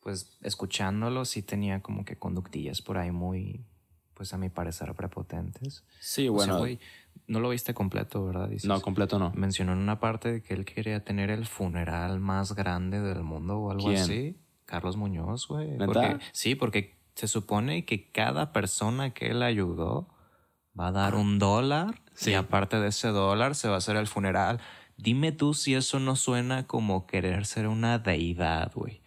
Speaker 2: pues, escuchándolo sí tenía como que conductillas por ahí muy, pues a mi parecer, prepotentes.
Speaker 1: Sí,
Speaker 2: O sea,
Speaker 1: bueno,
Speaker 2: güey, no lo viste completo, ¿verdad? Dices.
Speaker 1: no, completo no.
Speaker 2: Mencionó en una parte de que él quería tener el funeral más grande del mundo o algo
Speaker 1: ¿Quién?
Speaker 2: así. Carlos Muñoz, güey. Sí, porque se supone que cada persona que él ayudó va a dar un dólar
Speaker 1: Sí.
Speaker 2: y aparte de ese dólar se va a hacer el funeral. Dime tú si eso no suena como querer ser una deidad, güey.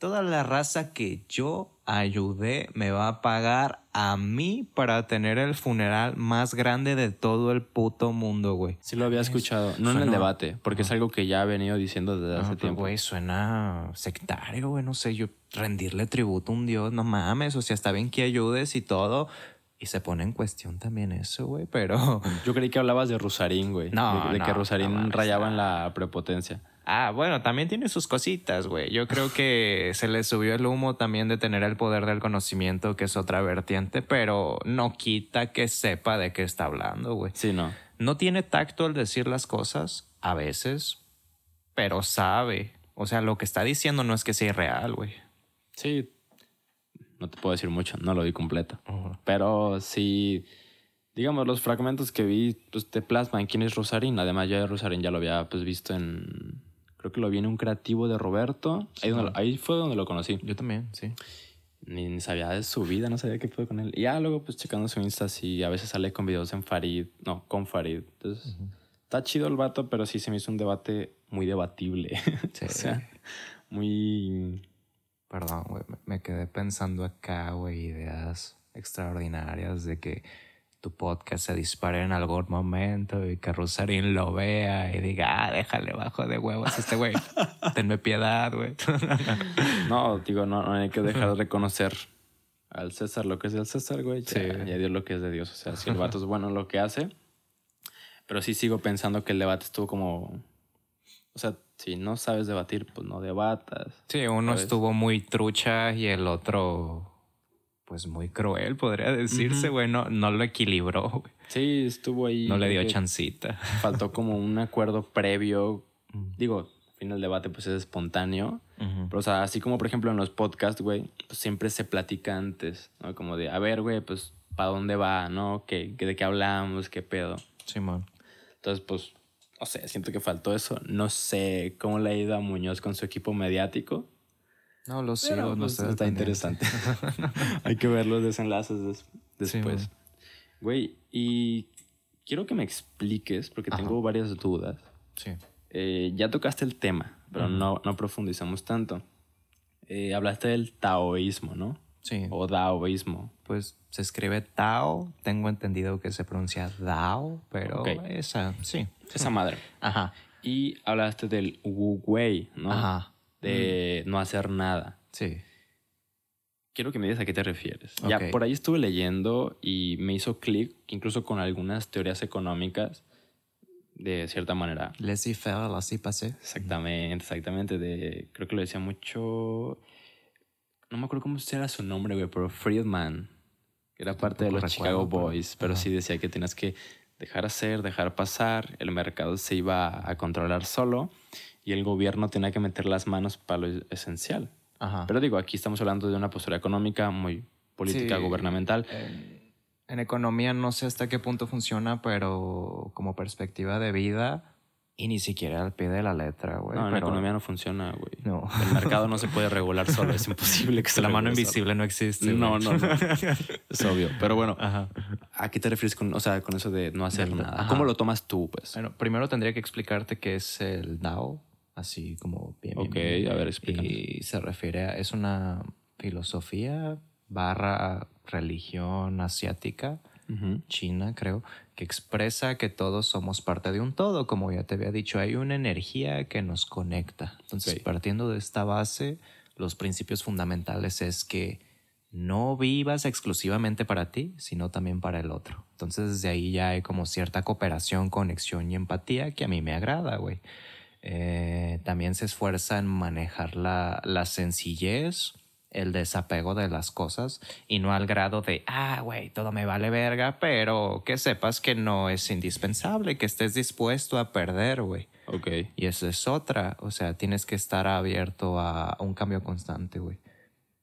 Speaker 2: Toda la raza que yo ayudé me va a pagar a mí para tener el funeral más grande de todo el puto mundo, güey.
Speaker 1: Sí lo había escuchado, no en el debate, porque es algo que ya ha venido diciendo desde
Speaker 2: No,
Speaker 1: hace
Speaker 2: pero,
Speaker 1: tiempo.
Speaker 2: güey, suena sectario, güey, no sé, yo rendirle tributo a un dios, no mames, o sea, está bien que ayudes y todo, y se pone en cuestión también eso, güey, pero...
Speaker 1: Yo creí que hablabas de Rusarín, güey.
Speaker 2: No,
Speaker 1: de, de que Rusarín
Speaker 2: no
Speaker 1: rayaba en la prepotencia.
Speaker 2: Ah, bueno, también tiene sus cositas, güey. Yo creo que se le subió el humo también de tener el poder del conocimiento, que es otra vertiente, pero no quita que sepa de qué está hablando, güey.
Speaker 1: Sí, no.
Speaker 2: No tiene tacto al decir las cosas, a veces, pero sabe. O sea, lo que está diciendo no es que sea irreal, güey.
Speaker 1: Sí. No te puedo decir mucho, no lo vi completo. Pero sí, digamos, los fragmentos que vi, pues te plasman quién es Rosarín. Además, yo de Rosarín ya lo había pues visto en. Creo que lo vi en un creativo de Roberto. Ahí, donde ahí fue donde lo conocí.
Speaker 2: Yo también, sí.
Speaker 1: Ni, ni sabía de su vida, no sabía qué fue con él. Y ya luego, pues checando su Insta, sí, a veces sale con videos en Farid. No, con Farid. Entonces, está chido el vato, pero sí se me hizo un debate muy debatible.
Speaker 2: Sí.
Speaker 1: o sea, muy.
Speaker 2: Perdón, güey. Me quedé pensando acá, güey, ideas extraordinarias de que tu podcast se dispare en algún momento y que Rusarín lo vea y diga, ah, déjale bajo de huevos este güey. Tenme piedad, güey.
Speaker 1: no, digo, no, no, hay que dejar de reconocer al César lo que es del César, güey. Sí. Y a Dios lo que es de Dios. O sea, si el vato es bueno lo que hace. Pero sí sigo pensando que el debate estuvo como. O sea, si no sabes debatir, pues no debatas.
Speaker 2: Sí, uno estuvo muy trucha y el otro pues muy cruel, podría decirse, güey. no, lo equilibró, güey.
Speaker 1: Sí, estuvo ahí.
Speaker 2: No le dio chancita.
Speaker 1: Faltó como un acuerdo previo. Digo, al fin el debate pues es espontáneo. Pero, o sea, así como por ejemplo en los podcasts, güey, pues siempre se platica antes, ¿no? Como de, a ver, güey, pues, ¿para dónde va, no? ¿Qué, ¿De qué hablamos? ¿Qué pedo?
Speaker 2: Simón.
Speaker 1: Entonces, pues, no sé, siento que faltó eso. No sé cómo le ha ido a Muñoz con su equipo mediático.
Speaker 2: No, lo sé, no
Speaker 1: pues. Está interesante. Hay que ver los desenlaces después. Güey, y quiero que me expliques, porque tengo varias dudas.
Speaker 2: Sí.
Speaker 1: Eh, ya tocaste el tema, pero no, no profundizamos tanto. Eh, hablaste del taoísmo, ¿no?
Speaker 2: Sí.
Speaker 1: O daoísmo.
Speaker 2: Pues se escribe Tao, tengo entendido que se pronuncia Dao, pero esa, sí.
Speaker 1: Esa madre.
Speaker 2: Ajá.
Speaker 1: Y hablaste del Wu Wei, ¿no? Ajá de no hacer nada.
Speaker 2: Sí.
Speaker 1: Quiero que me digas a qué te refieres. Ya por ahí estuve leyendo y me hizo clic, incluso con algunas teorías económicas, de cierta manera.
Speaker 2: Laissez-faire, así pasé.
Speaker 1: Exactamente, exactamente. De, creo que lo decía mucho. No me acuerdo cómo era su nombre, güey, pero Friedman, que era parte de los Chicago Boys, pero sí decía que tenías que dejar hacer, dejar pasar, el mercado se iba a controlar solo y el gobierno tenía que meter las manos para lo esencial. Pero digo, aquí estamos hablando de una postura económica muy política, gubernamental.
Speaker 2: En, economía no sé hasta qué punto funciona, pero como perspectiva de vida, y ni siquiera al pie de la letra, güey.
Speaker 1: No, en economía no funciona, güey. No. El mercado no se puede regular solo, es imposible que se
Speaker 2: La mano invisible no existe.
Speaker 1: No, no, no, Es obvio. Pero bueno, ¿a qué te refieres con, o sea, con eso de no hacer nada? ¿Cómo lo tomas tú, pues?
Speaker 2: Bueno, primero tendría que explicarte qué es el DAO, así como bien.
Speaker 1: Ok, a ver, explícame.
Speaker 2: Y se refiere a, es una filosofía barra religión asiática, china creo, que expresa que todos somos parte de un todo, como ya te había dicho, hay una energía que nos conecta. Entonces, partiendo de esta base, los principios fundamentales es que no vivas exclusivamente para ti, sino también para el otro. Entonces, desde ahí ya hay como cierta cooperación, conexión y empatía que a mí me agrada, güey. Eh, también se esfuerza en manejar la, la, sencillez, el desapego de las cosas y no al grado de, ah, güey, todo me vale verga, pero que sepas que no es indispensable, que estés dispuesto a perder, güey.
Speaker 1: Ok.
Speaker 2: Y eso es otra, o sea, tienes que estar abierto a un cambio constante, güey.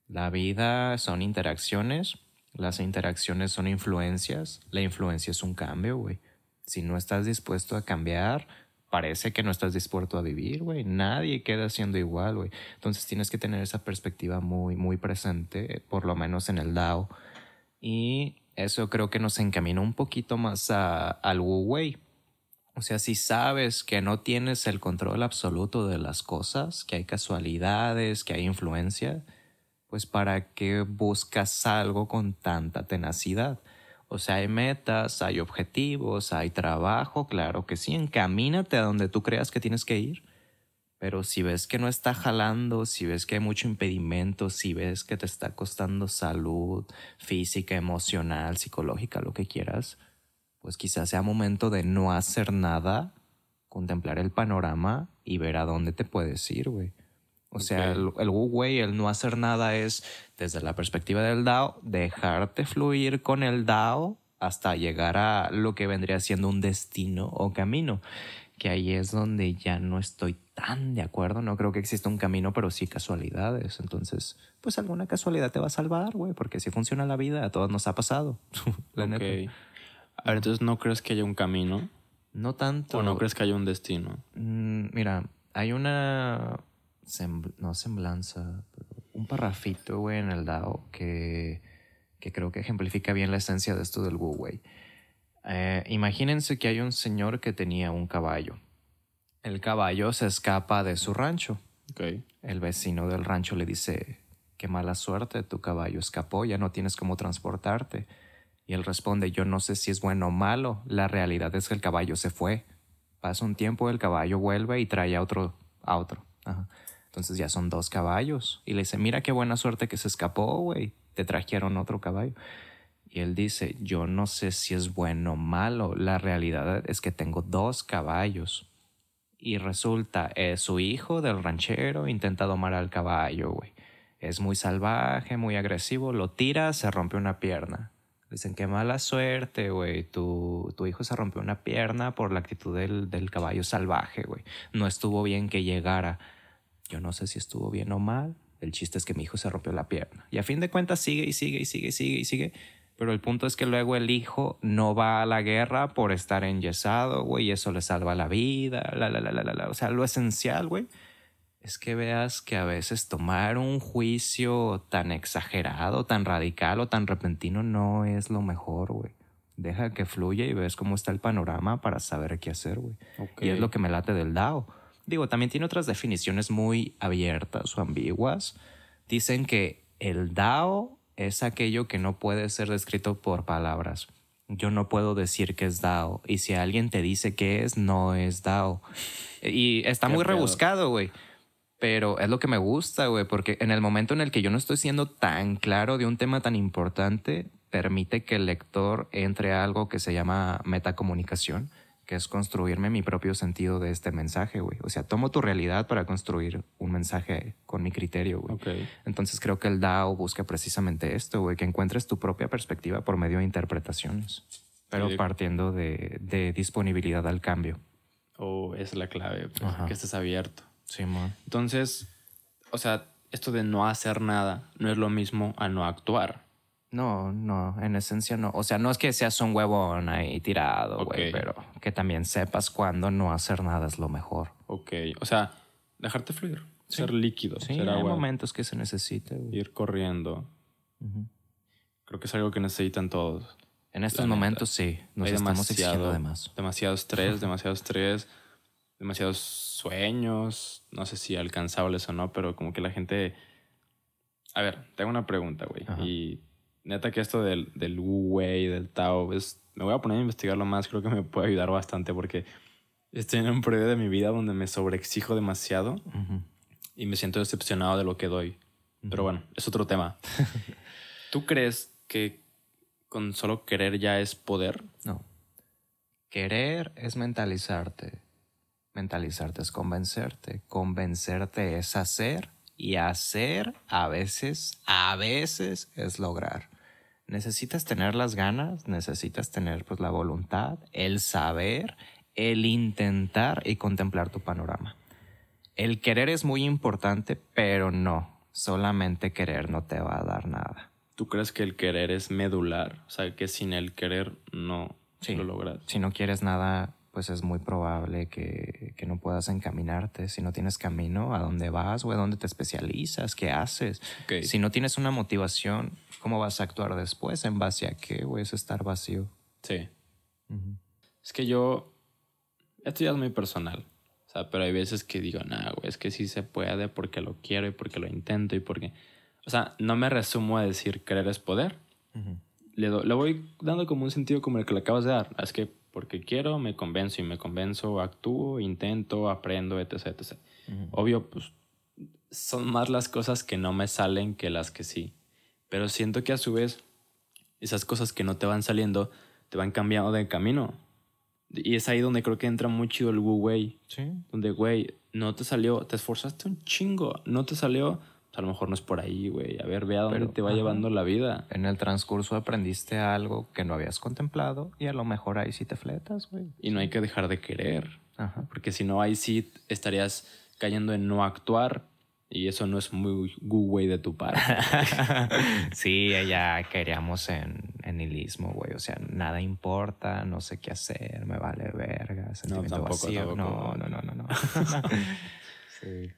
Speaker 2: La vida son interacciones, las interacciones son influencias, la influencia es un cambio, güey. Si no estás dispuesto a cambiar, parece que no estás dispuesto a vivir, güey. Nadie queda siendo igual, güey. Entonces tienes que tener esa perspectiva muy, muy presente, por lo menos en el DAO. Y eso creo que nos encamina un poquito más a, al Wu Wei. O sea, si sabes que no tienes el control absoluto de las cosas, que hay casualidades, que hay influencia, pues para qué buscas algo con tanta tenacidad. O sea, hay metas, hay objetivos, hay trabajo, claro que sí, encamínate a donde tú creas que tienes que ir. Pero si ves que no está jalando, si ves que hay mucho impedimento, si ves que te está costando salud física, emocional, psicológica, lo que quieras, pues quizás sea momento de no hacer nada, contemplar el panorama y ver a dónde te puedes ir, güey. O sea, el, el Wu Wei, el no hacer nada es, desde la perspectiva del Dao, dejarte fluir con el Dao hasta llegar a lo que vendría siendo un destino o camino. Que ahí es donde ya no estoy tan de acuerdo. No creo que exista un camino, pero sí casualidades. Entonces, pues alguna casualidad te va a salvar, güey, porque si funciona la vida, a todos nos ha pasado.
Speaker 1: la A ver, entonces, ¿no crees que haya un camino?
Speaker 2: No tanto.
Speaker 1: ¿O no crees que haya un destino?
Speaker 2: Mm, mira, hay una no semblanza, un parrafito, güey, en el DAO que, que creo que ejemplifica bien la esencia de esto del Wu Wei. Eh, imagínense que hay un señor que tenía un caballo. El caballo se escapa de su rancho. El vecino del rancho le dice, qué mala suerte, tu caballo escapó, ya no tienes cómo transportarte. Y él responde, yo no sé si es bueno o malo, la realidad es que el caballo se fue. Pasa un tiempo, el caballo vuelve y trae a otro, a otro. Ajá. Entonces ya son dos caballos. Y le dice, mira qué buena suerte que se escapó, güey. Te trajeron otro caballo. Y él dice, yo no sé si es bueno o malo, la realidad es que tengo dos caballos. Y resulta, es su hijo del ranchero intenta domar al caballo, güey. Es muy salvaje, muy agresivo, lo tira, se rompe una pierna. Dicen, qué mala suerte, güey. Tu, tu hijo se rompió una pierna por la actitud del, del caballo salvaje, güey. No estuvo bien que llegara. Yo no sé si estuvo bien o mal. El chiste es que mi hijo se rompió la pierna. Y a fin de cuentas sigue y sigue y sigue y sigue y sigue. Pero el punto es que luego el hijo no va a la guerra por estar enyesado, güey, y eso le salva la vida, la, la, la, la, la. O sea, lo esencial, güey, es que veas que a veces tomar un juicio tan exagerado, tan radical o tan repentino no es lo mejor, güey. Deja que fluya y ves cómo está el panorama para saber qué hacer, güey. Y es lo que me late del Dao. Digo, también tiene otras definiciones muy abiertas o ambiguas. Dicen que el Dao es aquello que no puede ser descrito por palabras. Yo no puedo decir que es Dao. Y si alguien te dice que es, no es Dao. Y está
Speaker 1: Qué
Speaker 2: muy rebuscado, güey. Pero es lo que me gusta, güey, porque en el momento en el que yo no estoy siendo tan claro de un tema tan importante, permite que el lector entre a algo que se llama metacomunicación, que es construirme mi propio sentido de este mensaje, güey. O sea, tomo tu realidad para construir un mensaje con mi criterio, güey. Entonces creo que el DAO busca precisamente esto, güey, que encuentres tu propia perspectiva por medio de interpretaciones, pero partiendo de, de disponibilidad al cambio.
Speaker 1: O es la clave, pues, que estés abierto.
Speaker 2: Simón.
Speaker 1: Entonces, o sea, esto de no hacer nada no es lo mismo a no actuar.
Speaker 2: No, no, en esencia no. O sea, no es que seas un huevón ahí tirado, güey, pero que también sepas cuándo no hacer nada es lo mejor.
Speaker 1: Ok. O sea, dejarte fluir. Ser líquido.
Speaker 2: Sí,
Speaker 1: ser
Speaker 2: hay
Speaker 1: agua.
Speaker 2: momentos que se necesite, güey.
Speaker 1: Ir corriendo. Creo que es algo que necesitan todos.
Speaker 2: En estos
Speaker 1: La neta.
Speaker 2: momentos sí, nos
Speaker 1: Hay
Speaker 2: estamos exigiendo de más.
Speaker 1: Demasiado estrés, demasiado estrés, demasiados sueños. No sé si alcanzables o no, pero como que la gente. A ver, tengo una pregunta, güey. Y neta que esto del, del Wu Wei, del Tao, es, me voy a poner a investigarlo más. Creo que me puede ayudar bastante porque estoy en un periodo de mi vida donde me sobreexijo demasiado y me siento decepcionado de lo que doy. Pero bueno, es otro tema. ¿Tú crees que con solo querer ya es poder?
Speaker 2: No. Querer es mentalizarte. Mentalizarte es convencerte. Convencerte es hacer. Y hacer a veces, a veces es lograr. Necesitas tener las ganas, necesitas tener pues la voluntad, el saber, el intentar y contemplar tu panorama. El querer es muy importante, pero no. Solamente querer no te va a dar nada.
Speaker 1: ¿Tú crees que el querer es medular? O sea, que sin el querer no
Speaker 2: Sí.
Speaker 1: lo logras.
Speaker 2: Si no quieres nada, pues es muy probable que, que no puedas encaminarte. Si no tienes camino, ¿a dónde vas o a dónde te especializas? ¿Qué haces? Si no tienes una motivación, ¿cómo vas a actuar después? ¿En base a qué? ¿O es estar vacío?
Speaker 1: Sí. Es que yo. Esto ya es muy personal. O sea, pero hay veces que digo, nah, güey, es que sí se puede porque lo quiero y porque lo intento y porque. O sea, no me resumo a decir querer es poder. Le, do- le voy dando como un sentido como el que le acabas de dar. Es que porque quiero, me convenzo y me convenzo, actúo, intento, aprendo, etc. etc. Obvio, pues son más las cosas que no me salen que las que sí. Pero siento que a su vez, esas cosas que no te van saliendo, te van cambiando de camino. Y es ahí donde creo que entra muy chido el Wu Wei.
Speaker 2: Sí.
Speaker 1: Donde, güey, no te salió, te esforzaste un chingo, no te salió, pues a lo mejor no es por ahí, güey. A ver, ve a dónde
Speaker 2: Pero,
Speaker 1: te va
Speaker 2: ajá.
Speaker 1: llevando la vida.
Speaker 2: En el transcurso aprendiste algo que no habías contemplado y a lo mejor ahí sí te fletas, güey.
Speaker 1: Y no hay que dejar de querer.
Speaker 2: Ajá.
Speaker 1: Porque si no, ahí sí estarías cayendo en no actuar. Y eso no es muy Wei de tu parte.
Speaker 2: sí, ya queríamos en, en nihilismo, güey. O sea, nada importa, no sé qué hacer, me vale verga, sentimiento
Speaker 1: tampoco,
Speaker 2: vacío.
Speaker 1: tampoco.
Speaker 2: No, no, no, no, no. sí.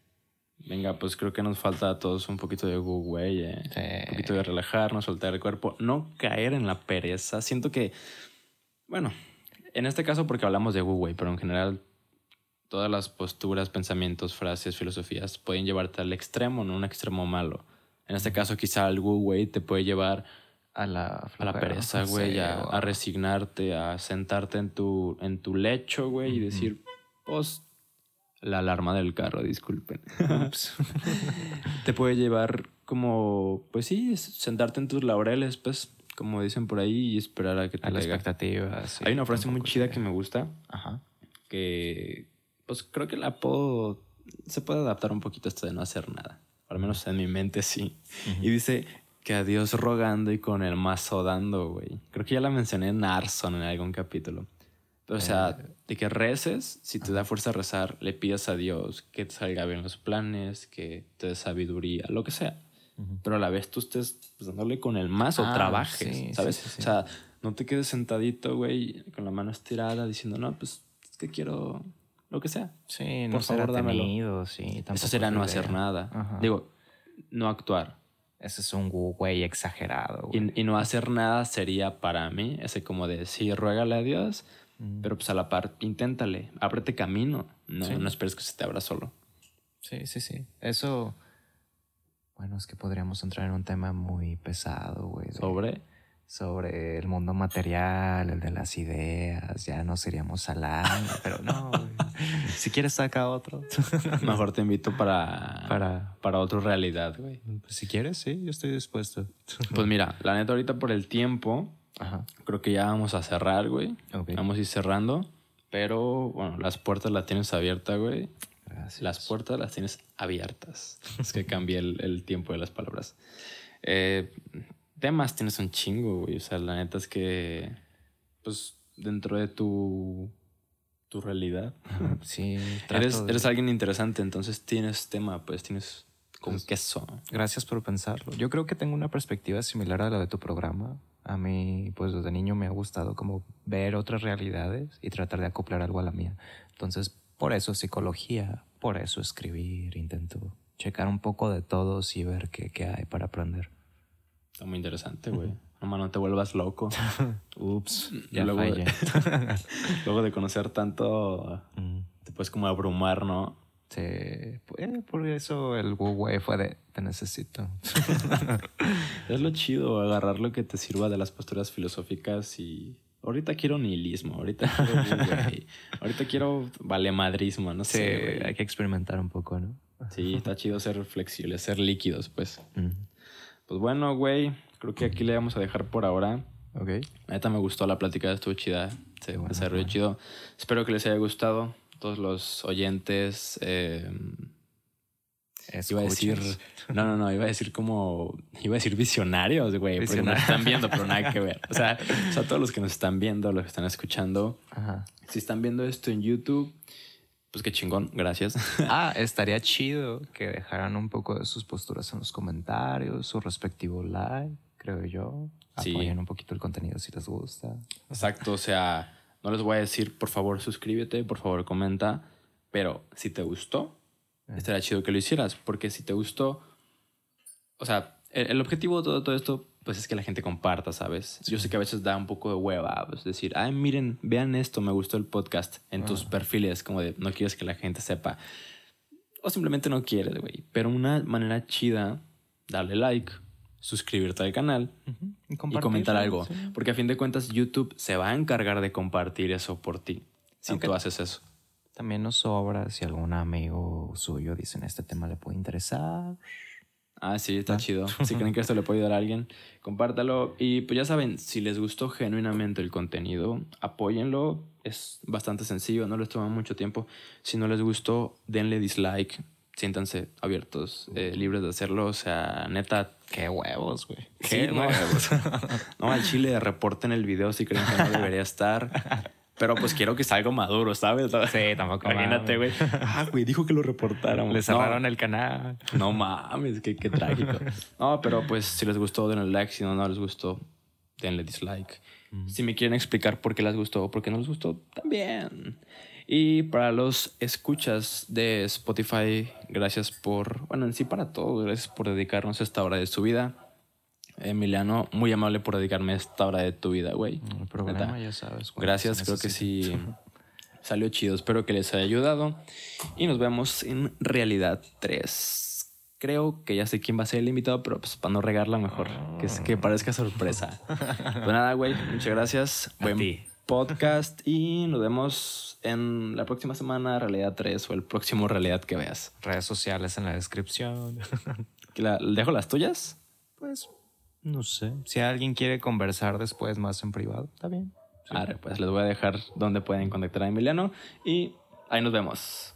Speaker 1: Venga, pues creo que nos falta a todos un poquito de Wei, eh.
Speaker 2: Sí.
Speaker 1: Un poquito de relajarnos, soltar el cuerpo, no caer en la pereza. Siento que, bueno, en este caso porque hablamos de Wei, pero en general todas las posturas, pensamientos, frases, filosofías pueden llevarte al extremo, no un extremo malo. En este caso quizá Wu Wei te puede llevar
Speaker 2: a la,
Speaker 1: a la pereza,
Speaker 2: sí,
Speaker 1: güey, a,
Speaker 2: o
Speaker 1: a resignarte, a sentarte en tu, en tu lecho, güey, y decir, pues, la alarma del carro, disculpen. Te puede llevar como, pues sí, sentarte en tus laureles, pues, como dicen por ahí, y esperar a que te
Speaker 2: a la expectativa. sí,
Speaker 1: Hay una frase muy chida que me gusta,
Speaker 2: Ajá.
Speaker 1: que, pues, creo que la puedo, se puede adaptar un poquito a esto de no hacer nada. Al menos en mi mente sí. Y dice que a Dios rogando y con el mazo dando, güey. Creo que ya la mencioné en Arson en algún capítulo. Pero, o sea, de que reces, si te da fuerza a rezar, le pidas a Dios que te salga bien los planes, que te dé sabiduría, lo que sea. Pero a la vez tú estés pues, dándole con el mazo,
Speaker 2: Ah,
Speaker 1: trabajes,
Speaker 2: sí,
Speaker 1: ¿sabes?
Speaker 2: sí, sí.
Speaker 1: O sea, no te quedes sentadito, güey, con la mano estirada diciendo, no, pues es que quiero lo que sea.
Speaker 2: Sí, no
Speaker 1: Por
Speaker 2: ser
Speaker 1: favor,
Speaker 2: atenido, sí.
Speaker 1: Eso será no hacer nada.
Speaker 2: Ajá.
Speaker 1: Digo, no actuar.
Speaker 2: Ese es un güey exagerado, güey.
Speaker 1: Y, y no hacer nada sería para mí ese como de, sí, ruégale a Dios,
Speaker 2: Mm.
Speaker 1: pero pues a la par, inténtale, ábrete camino. No,
Speaker 2: Sí.
Speaker 1: no esperes que se te abra solo.
Speaker 2: Sí, sí, sí. Eso. Bueno, es que podríamos entrar en un tema muy pesado, güey.
Speaker 1: Sobre,
Speaker 2: Sobre el mundo material, el de las ideas. Ya nos iríamos al año, pero no, güey. Si quieres, saca otro.
Speaker 1: mejor te invito para,
Speaker 2: Para-
Speaker 1: para otra realidad, güey.
Speaker 2: Pues si quieres, sí, yo estoy dispuesto.
Speaker 1: Pues mira, la neta ahorita por el tiempo,
Speaker 2: Ajá.
Speaker 1: creo que ya vamos a cerrar, güey.
Speaker 2: Ok.
Speaker 1: Vamos a ir cerrando. Pero, bueno, las puertas las tienes abiertas, güey.
Speaker 2: Gracias.
Speaker 1: Las puertas las tienes abiertas. Es que cambié el, el tiempo de las palabras. Eh, temas tienes un chingo, güey. O sea, la neta es que, pues, dentro de tu, tu realidad,
Speaker 2: Sí,
Speaker 1: eres,
Speaker 2: de-
Speaker 1: eres alguien interesante, entonces tienes tema, pues tienes con
Speaker 2: Pues-
Speaker 1: queso.
Speaker 2: Gracias por pensarlo. Yo creo que tengo una perspectiva similar a la de tu programa. A mí, pues desde niño me ha gustado como ver otras realidades y tratar de acoplar algo a la mía. Entonces, por eso psicología, por eso escribir, intento checar un poco de todos y ver qué, qué hay para aprender.
Speaker 1: Está muy interesante, güey. Nomás no te vuelvas loco.
Speaker 2: Ups,
Speaker 1: Y
Speaker 2: ya
Speaker 1: luego,
Speaker 2: fallé.
Speaker 1: luego de conocer tanto,
Speaker 2: Mm,
Speaker 1: te puedes como abrumar, ¿no?
Speaker 2: sí, pues, por eso el Google fue de te necesito.
Speaker 1: Es lo chido, agarrar lo que te sirva de las posturas filosóficas y... Ahorita quiero nihilismo, ahorita quiero, güey, ahorita quiero valemadrismo, no
Speaker 2: Sí,
Speaker 1: sé, güey.
Speaker 2: hay que experimentar un poco, ¿no?
Speaker 1: Sí, está chido ser flexibles, ser líquidos, pues.
Speaker 2: Mm,
Speaker 1: Pues bueno, güey, creo que aquí le vamos a dejar por ahora.
Speaker 2: Ok.
Speaker 1: Neta me gustó la plática, estuvo chida, se
Speaker 2: bueno,
Speaker 1: desarrolló
Speaker 2: bueno.
Speaker 1: chido. Espero que les haya gustado, todos los oyentes. eh, Iba a decir. No, no, no, iba a decir como. Iba a decir visionarios, güey. Porque nos están viendo, pero nada que ver. O sea, o sea, todos los que nos están viendo, los que están escuchando.
Speaker 2: Ajá.
Speaker 1: Si están viendo esto en YouTube, pues qué chingón, gracias.
Speaker 2: Ah, estaría chido que dejaran un poco de sus posturas en los comentarios, su respectivo like, creo yo.
Speaker 1: Sí.
Speaker 2: Apoyen un poquito el contenido si les gusta.
Speaker 1: Exacto, o sea, no les voy a decir, por favor, suscríbete, por favor, comenta. Pero si te gustó, estaría chido que lo hicieras. Porque si te gustó, o sea, el, el objetivo de todo, todo esto, pues es que la gente comparta, ¿sabes? Yo sé que a veces da un poco de hueva, pues decir, ay, miren, vean esto, me gustó el podcast en tus perfiles, como de no quieres que la gente sepa. O simplemente no quieres, güey. Pero una manera chida, darle like, suscribirte al canal y comentar algo. Porque a fin de cuentas YouTube se va a encargar de compartir eso por ti. Si
Speaker 2: Aunque-
Speaker 1: tú haces eso.
Speaker 2: También nos sobra si algún amigo suyo dicen este tema le puede interesar.
Speaker 1: Ah, sí, está chido. Si creen que esto le puede ayudar a alguien, compártalo. Y pues ya saben, si les gustó genuinamente el contenido, apóyenlo. Es bastante sencillo, no les toma mucho tiempo. Si no les gustó, denle dislike. Siéntanse abiertos, eh, libres de hacerlo. O sea, neta,
Speaker 2: Qué huevos, güey. Qué huevos.
Speaker 1: no, al chile reporten el video si creen que no debería estar. Pero pues quiero que salga maduro, ¿sabes?
Speaker 2: Sí, tampoco
Speaker 1: Imagínate, güey. Ah, güey, dijo que lo reportáramos.
Speaker 2: Le
Speaker 1: No,
Speaker 2: cerraron el canal.
Speaker 1: No mames, qué, qué trágico. No, pero pues si les gustó, denle like. Si no, no les gustó, denle dislike. Si me quieren explicar por qué les gustó o por qué no les gustó, también. Y para los escuchas de Spotify, gracias por, bueno, en sí para todos, gracias por dedicarnos esta hora de su vida. Emiliano, muy amable por dedicarme esta hora de tu vida, güey.
Speaker 2: Programa,
Speaker 1: Neta.
Speaker 2: ya sabes.
Speaker 1: Gracias, creo que sí salió chido. Espero que les haya ayudado. Y nos vemos en Realidad 3. creo que ya sé quién va a ser el invitado, pero pues para no regarla mejor, que, es- que parezca sorpresa. pues nada, güey, muchas gracias.
Speaker 2: A
Speaker 1: Buen
Speaker 2: ti.
Speaker 1: podcast y nos vemos en la próxima semana, Realidad 3 o el próximo Realidad que veas.
Speaker 2: Redes sociales en la descripción.
Speaker 1: La- ¿Dejo las tuyas?
Speaker 2: pues, no sé. Si alguien quiere conversar después más en privado, está bien.
Speaker 1: Arre, pues les voy a dejar donde pueden contactar a Emiliano y ahí nos vemos.